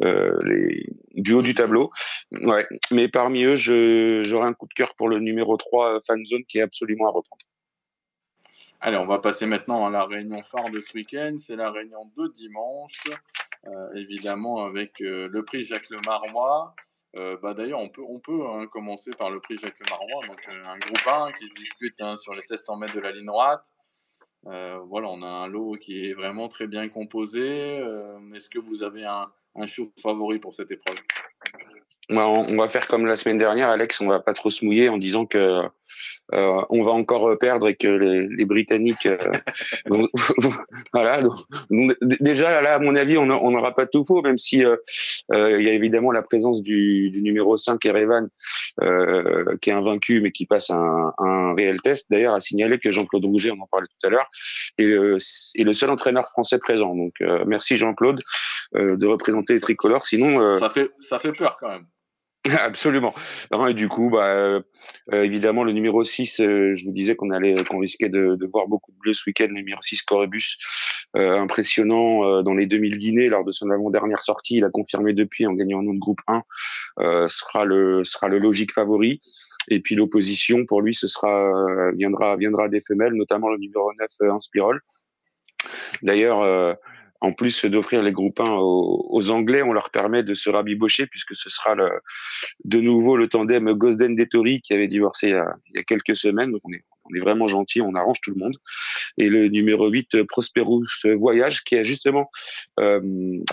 les, du haut du tableau. Ouais, mais parmi eux, je, j'aurai un coup de cœur pour le numéro 3 Fanzone qui est absolument à reprendre. Allez, on va passer maintenant à la réunion phare de ce week-end. C'est la réunion de dimanche, évidemment avec le prix Jacques Lemarmois. Euh, bah, D'ailleurs, on peut, on peut hein, commencer par le prix Jacques Marois, donc euh, un groupe 1 qui se dispute hein, sur les 1600 mètres de la ligne droite. Euh, voilà, on a un lot qui est vraiment très bien composé. Est-ce que vous avez un, un show favori pour cette épreuve? On va faire comme la semaine dernière, Alex. On va pas trop se mouiller en disant que euh, on va encore perdre et que les, les Britanniques, euh, voilà. déjà là, à mon avis, on n'aura pas tout faux, même si euh, euh, il y a évidemment la présence du, du numéro 5 Erevan, euh, qui est invaincu mais qui passe un, un réel test. D'ailleurs, à signaler que Jean-Claude Rouget, on en parlait tout à l'heure, est, est, le seul entraîneur français présent. Donc merci Jean-Claude de représenter les tricolores. Sinon, ça fait ça fait peur quand même. Absolument. et du coup, bah, euh, évidemment, le numéro 6, euh, je vous disais qu'on allait, qu'on risquait de, de, voir beaucoup de bleus ce week-end. Le numéro 6, Corebus, euh, impressionnant dans les 2000 Guinées lors de son avant-dernière sortie. Il a confirmé depuis en gagnant un nom de groupe 1, sera le sera le logique favori. Et puis l'opposition pour lui, ce sera viendra viendra des femelles, notamment le numéro 9, Inspirol. D'ailleurs en plus d'offrir les groupes 1 aux, Anglais, on leur permet de se rabibocher puisque ce sera de nouveau le tandem Gosden Dettori qui avait divorcé il y a, quelques semaines. Donc on est, vraiment gentil, on arrange tout le monde. Et le numéro 8, Prosperous Voyage, qui a justement euh,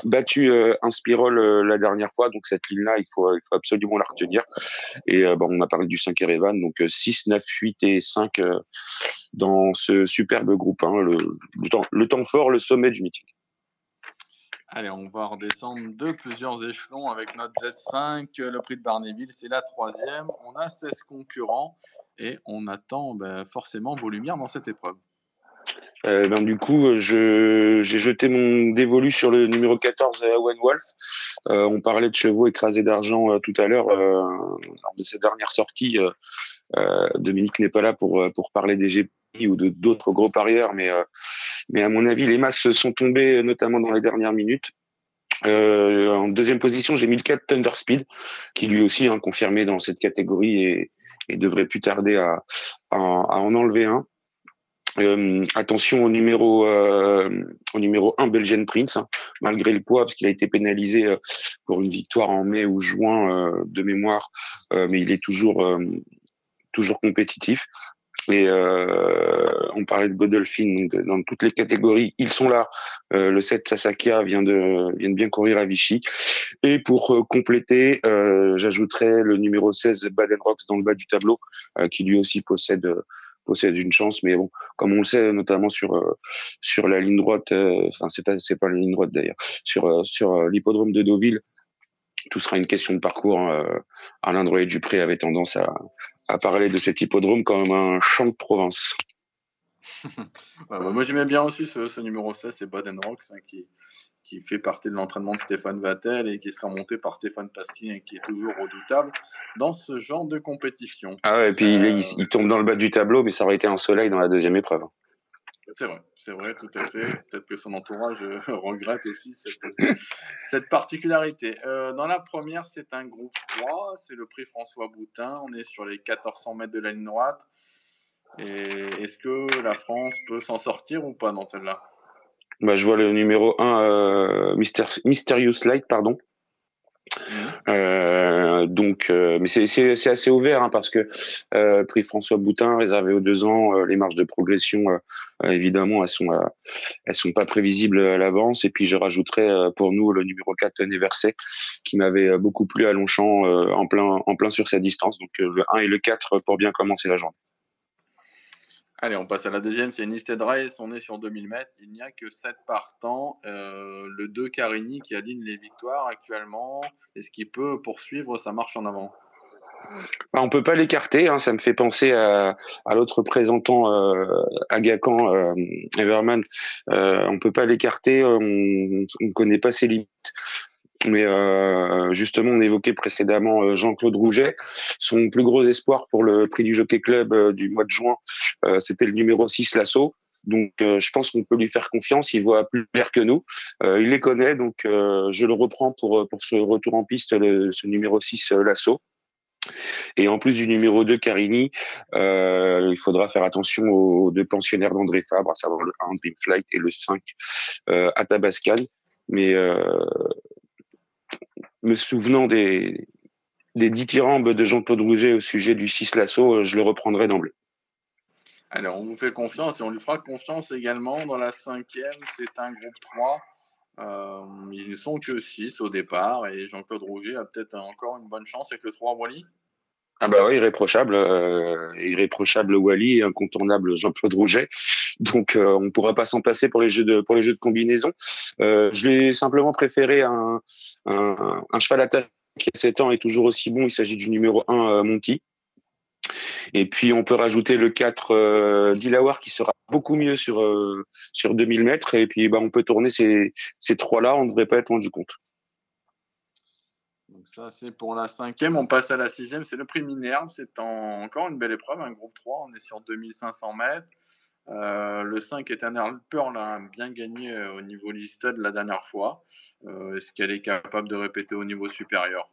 battu euh, Inspirol euh, la dernière fois. Donc cette ligne-là, il faut, absolument la retenir. Et bon, on a parlé du 5 Erevan, donc 6, 9, 8 et 5 dans ce superbe groupe 1, le, le temps fort, le sommet du meeting. Allez, on va redescendre de plusieurs échelons avec notre Z5. Le prix de Barnéville, c'est la troisième. On a 16 concurrents et on attend ben, forcément vos lumières dans cette épreuve. Euh, ben, du coup, j'ai jeté mon dévolu sur le numéro 14, Owen Wolf. Euh, on parlait de chevaux écrasés d'argent euh, tout à l'heure lors de cette dernière sortie. Dominique n'est pas là pour, parler des GP ou de d'autres gros parieurs, mais mais à mon avis, les masses sont tombées, notamment dans les dernières minutes. Euh, en deuxième position, j'ai mis le 4 Thunder Speed, qui lui aussi a hein, confirmé dans cette catégorie et, et devrait plus tarder à, à, en enlever un. Euh, attention au numéro euh, au numéro 1 Belgian Prince, hein, malgré le poids, parce qu'il a été pénalisé euh, pour une victoire en mai ou juin euh, de mémoire, mais il est toujours toujours compétitif. Et euh, on parlait de Godolphin, donc dans toutes les catégories, ils sont là. Euh, le 7 Sasakia vient de, vient de bien courir à Vichy. Et pour euh, compléter, euh, j'ajouterai le numéro 16 Baden Rocks dans le bas du tableau, euh, qui lui aussi possède possède une chance. Mais bon, comme on le sait, notamment sur sur la ligne droite, enfin c'est pas c'est pas la ligne droite d'ailleurs, sur sur l'hippodrome de Deauville tout sera une question de parcours. Hein. Alain Droyer-Dupré avait tendance à, à parler de cet hippodrome comme un champ de province. Bah, moi j'aimais bien aussi ce, numéro 16, c'est Baden Rocks, hein, qui, qui fait partie de l'entraînement de Stéphane Vattel et qui sera monté par Stéphane Pasquier et qui est toujours redoutable dans ce genre de compétition. Ah ouais, et puis il, il, tombe dans le bas du tableau, mais ça aurait été un soleil dans la deuxième épreuve. C'est vrai, c'est vrai, tout à fait. Peut-être que son entourage euh, regrette aussi cette, particularité. Euh, dans la première, c'est un groupe 3, c'est le prix François Boutin. On est sur les 1400 mètres de la ligne droite. Est-ce que la France peut s'en sortir ou pas dans celle-là? Bah, je vois le numéro 1, Mysterious Light, pardon. Euh, donc, euh, mais c'est assez ouvert hein, parce que euh, prix François Boutin réservé aux deux ans, les marges de progression, évidemment, elles sont elles sont pas prévisibles à l'avance. Et puis je rajouterais pour nous le numéro 4 Neversé qui m'avait beaucoup plu à Longchamp en plein en plein sur sa distance. Donc le 1 et le 4 pour bien commencer la journée. Allez, on passe à la deuxième, c'est Nisted Race, on est sur 2000 mètres, il n'y a que 7 partants, euh, le 2 Carini qui aligne les victoires actuellement, est-ce qu'il peut poursuivre sa marche en avant? Bah, on peut pas l'écarter, hein, ça me fait penser à, à l'autre présentant euh, Agacan euh, Everman. Euh, on peut pas l'écarter, on ne connaît pas ses limites. Mais euh, justement, on évoquait précédemment euh, Jean-Claude Rouget. Son plus gros espoir pour le prix du Jockey Club euh, du mois de juin, c'était le numéro 6, Lasso. Donc, je pense qu'on peut lui faire confiance. Il voit plus clair que nous. il les connaît, donc je le reprends pour pour ce retour en piste, le, ce numéro 6, Lasso. Et en plus du numéro 2, Carini, il faudra faire attention aux deux pensionnaires d'André Fabre, à savoir le 1, Dream Flight, et le 5, euh, Atabascan. Mais me souvenant des, des dithyrambes de Jean-Claude Rouget au sujet du 6 Lasso, euh, je le reprendrai d'emblée. Alors, on vous fait confiance et on lui fera confiance également dans la cinquième. C'est un groupe 3. Euh, ils ne sont que 6 au départ et Jean-Claude Rouget a peut-être encore une bonne chance avec le 3 Wally. Ah bah oui, irréprochable, euh, irréprochable Wally, incontournable Jean-Claude Rouget. Donc euh, on ne pourra pas s'en passer pour les jeux de combinaison. Euh, je l'ai simplement préféré un, un, cheval à qui a 7 ans est toujours aussi bon. Il s'agit du numéro 1 euh, Monty. Et puis on peut rajouter le 4 euh, Dilawar qui sera beaucoup mieux sur sur 2000 mètres. Et puis bah, on peut tourner ces, ces trois-là, on ne devrait pas être loin du compte. Donc ça, c'est pour la cinquième. On passe à la sixième. C'est le prix Minerve. C'est encore une belle épreuve, un groupe 3. On est sur 2500 mètres. Euh, le 5 Eternal Pearl a bien gagné euh, au niveau listed la dernière fois. Euh, est-ce qu'elle est capable de répéter au niveau supérieur?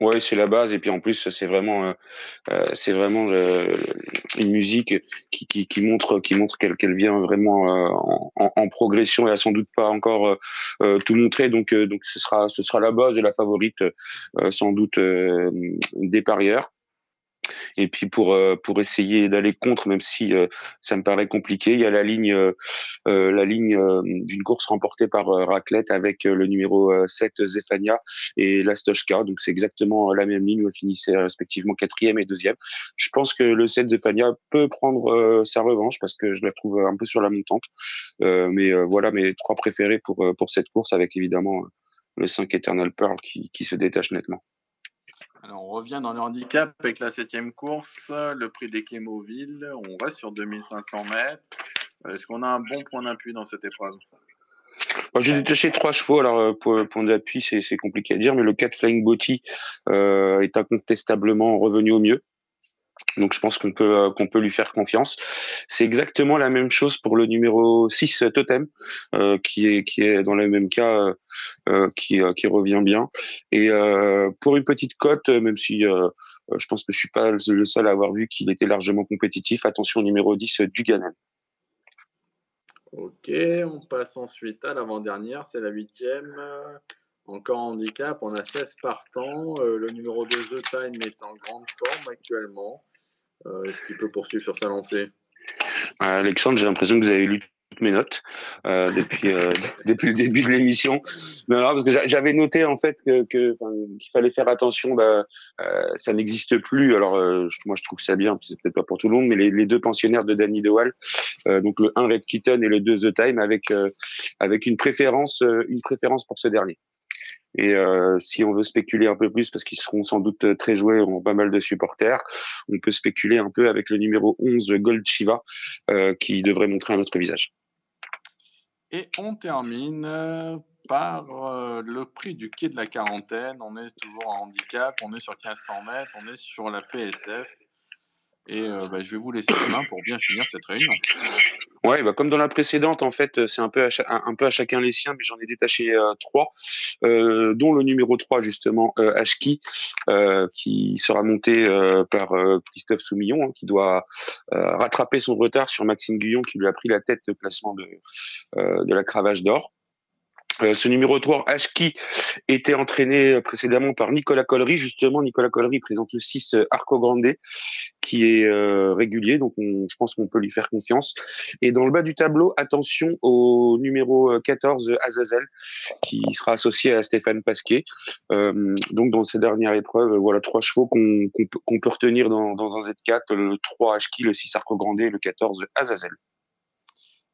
Ouais, c'est la base et puis en plus c'est vraiment euh, c'est vraiment une musique qui, qui, qui, montre qui montre qu'elle qu'elle vient vraiment en, en, en, progression et a sans doute pas encore tout montré donc donc ce sera ce sera la base de la favorite sans doute des parieurs. Et puis pour euh, pour essayer d'aller contre, même si euh, ça me paraît compliqué, il y a la ligne euh, la ligne d'une course remportée par Raclette avec le numéro 7 Zefania et la Stochka. Donc c'est exactement la même ligne où elle finissait respectivement quatrième et deuxième. Je pense que le 7 Zefania peut prendre sa revanche parce que je la trouve un peu sur la montante. mais voilà mes trois préférés pour pour cette course avec évidemment le 5 Eternal Pearl qui, qui se détache nettement. On revient dans le handicap avec la septième course, le prix des Clémoville. On reste sur 2500 mètres. Est-ce qu'on a un bon point d'appui dans cette épreuve? J'ai détaché trois chevaux, alors euh, point d'appui c'est compliqué à dire, mais le 4 Flying Botti euh, est incontestablement revenu au mieux. Donc je pense qu'on peut euh, qu'on peut lui faire confiance. C'est exactement la même chose pour le numéro 6 Totem euh, qui est qui est dans le même cas euh, euh qui qui revient bien et pour une petite cote même si je pense que je suis pas le seul à avoir vu qu'il était largement compétitif, attention au numéro 10 Duganan. OK, on passe ensuite à l'avant-dernière, c'est la huitième. Encore handicap, on a 16 partants. le numéro 2 The Time est en grande forme actuellement. Euh, est-ce qu'il peut poursuivre sur sa lancée? Alexandre, j'ai l'impression que vous avez lu toutes mes notes euh, depuis euh, depuis le début de l'émission. Mais alors parce que j'avais noté en fait que qu'il fallait faire attention. Bah, euh, ça n'existe plus. Alors euh, moi je trouve ça bien. C'est peut-être pas pour tout le monde, mais les, les deux pensionnaires de Danny DeWall, donc le 1 Red Kitten et le 2 The Time, avec avec une préférence une préférence pour ce dernier. Et euh, si on veut spéculer un peu plus, parce qu'ils seront sans doute euh, très joués, ont pas mal de supporters, on peut spéculer un peu avec le numéro 11 Gold Chiva, euh, qui devrait montrer un autre visage. Et on termine par le prix du quai de la quarantaine. On est toujours en handicap, on est sur 1500 mètres, on est sur la PSF. Et bah, je vais vous laisser la main pour bien finir cette réunion. Ouais, bah comme dans la précédente, en fait, c'est un peu à, un, peu à chacun les siens, mais j'en ai détaché euh, trois, euh, dont le numéro 3, justement, euh, Ashki, euh, qui sera monté euh, par Christophe Soumillon, hein, qui doit rattraper son retard sur Maxime Guyon, qui lui a pris la tête de classement de, de la cravache d'or. Euh, ce numéro 3, Ashki, était entraîné euh, précédemment par Nicolas Collery. Justement, Nicolas Collery présente le 6 euh, Arco Grande, qui est régulier, donc je pense qu'on peut lui faire confiance. Et dans le bas du tableau, attention au numéro 14, Azazel, qui sera associé à Stéphane Pasquet. donc dans ces dernières épreuves, voilà trois chevaux qu'on peut retenir dans, dans, un Z4, le 3 Ashki, le 6 Arco Grande et le 14 Azazel.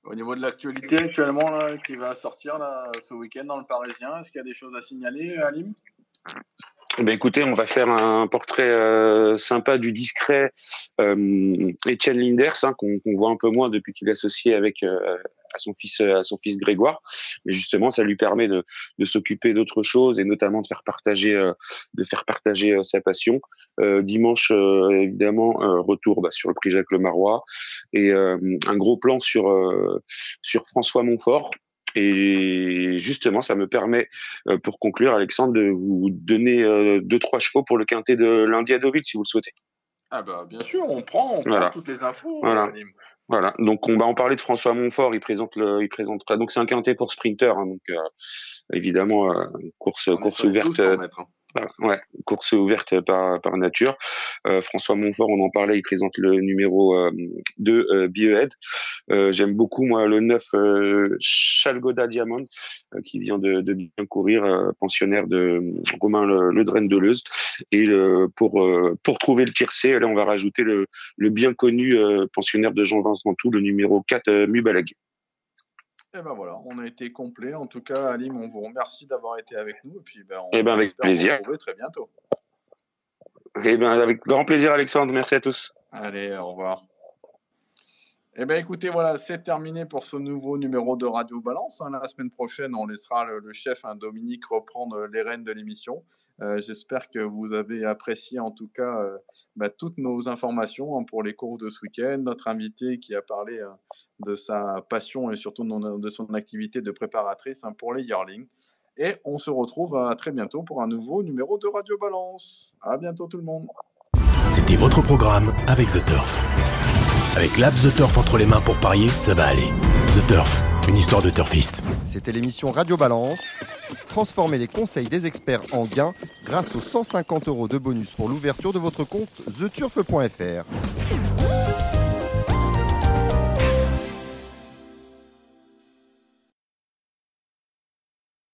Au niveau de l'actualité actuellement qui va sortir ce week-end dans le Parisien, est-ce qu'il y a des choses à signaler, Alim ben écoutez, on va faire un portrait euh, sympa du discret euh, Etienne Linders, hein, qu'on voit un peu moins depuis qu'il est associé avec euh, à son fils à son fils Grégoire. Mais justement, ça lui permet de, de s'occuper d'autres choses et notamment de faire partager euh, de faire partager euh, sa passion. dimanche, évidemment, retour bah, sur le prix Jacques Lemarois et un gros plan sur sur François Montfort et justement, ça me permet, euh, pour conclure, Alexandre, de vous donner euh, deux, trois chevaux pour le quintet de lundi à Deauville, si vous le souhaitez. Ah bah bien sûr, on prend, on prend toutes les infos. Voilà. Voilà. Donc on va en parler de François Montfort. Il présente le, il présentera. Donc c'est un quintet pour sprinter. Hein, donc euh, évidemment course, course ouverte. Hein. Ouais, course ouverte par, par nature. Euh, François Montfort, on en parlait, il présente le numéro euh, 2, euh, Biohead. Euh, j'aime beaucoup, moi, le 9, euh, Chalgoda Diamond, euh, qui vient de, de, bien courir, pensionnaire de Romain Le, le de Leuze. Et pour, pour trouver le tiercé, là, on va rajouter le, le bien connu pensionnaire de Jean-Vincent Tout, le numéro 4, Mubalag. Et eh ben voilà, on a été complet. En tout cas, Alim, on vous remercie d'avoir été avec nous. Et puis, ben, on et eh ben, avec plaisir. Vous retrouver très bientôt. Et eh ben, avec grand plaisir, Alexandre. Merci à tous. Allez, au revoir. Eh bien, écoutez, voilà, c'est terminé pour ce nouveau numéro de Radio Balance. Hein. La semaine prochaine, on laissera le, chef hein, Dominique reprendre les rênes de l'émission. Euh, j'espère que vous avez apprécié en tout cas euh, bah, toutes nos informations hein, pour les cours de ce week-end. Notre invité qui a parlé euh, de sa passion et surtout de son activité de préparatrice pour les yearlings. Et on se retrouve très bientôt pour un nouveau numéro de Radio Balance. À bientôt tout le monde. C'était votre programme avec The Turf. Avec l'app The Turf entre les mains pour parier, ça va aller. The Turf, une histoire de turfiste. C'était l'émission Radio Balance. Transformez les conseils des experts en gains grâce aux 150 euros de bonus pour l'ouverture de votre compte theturf.fr.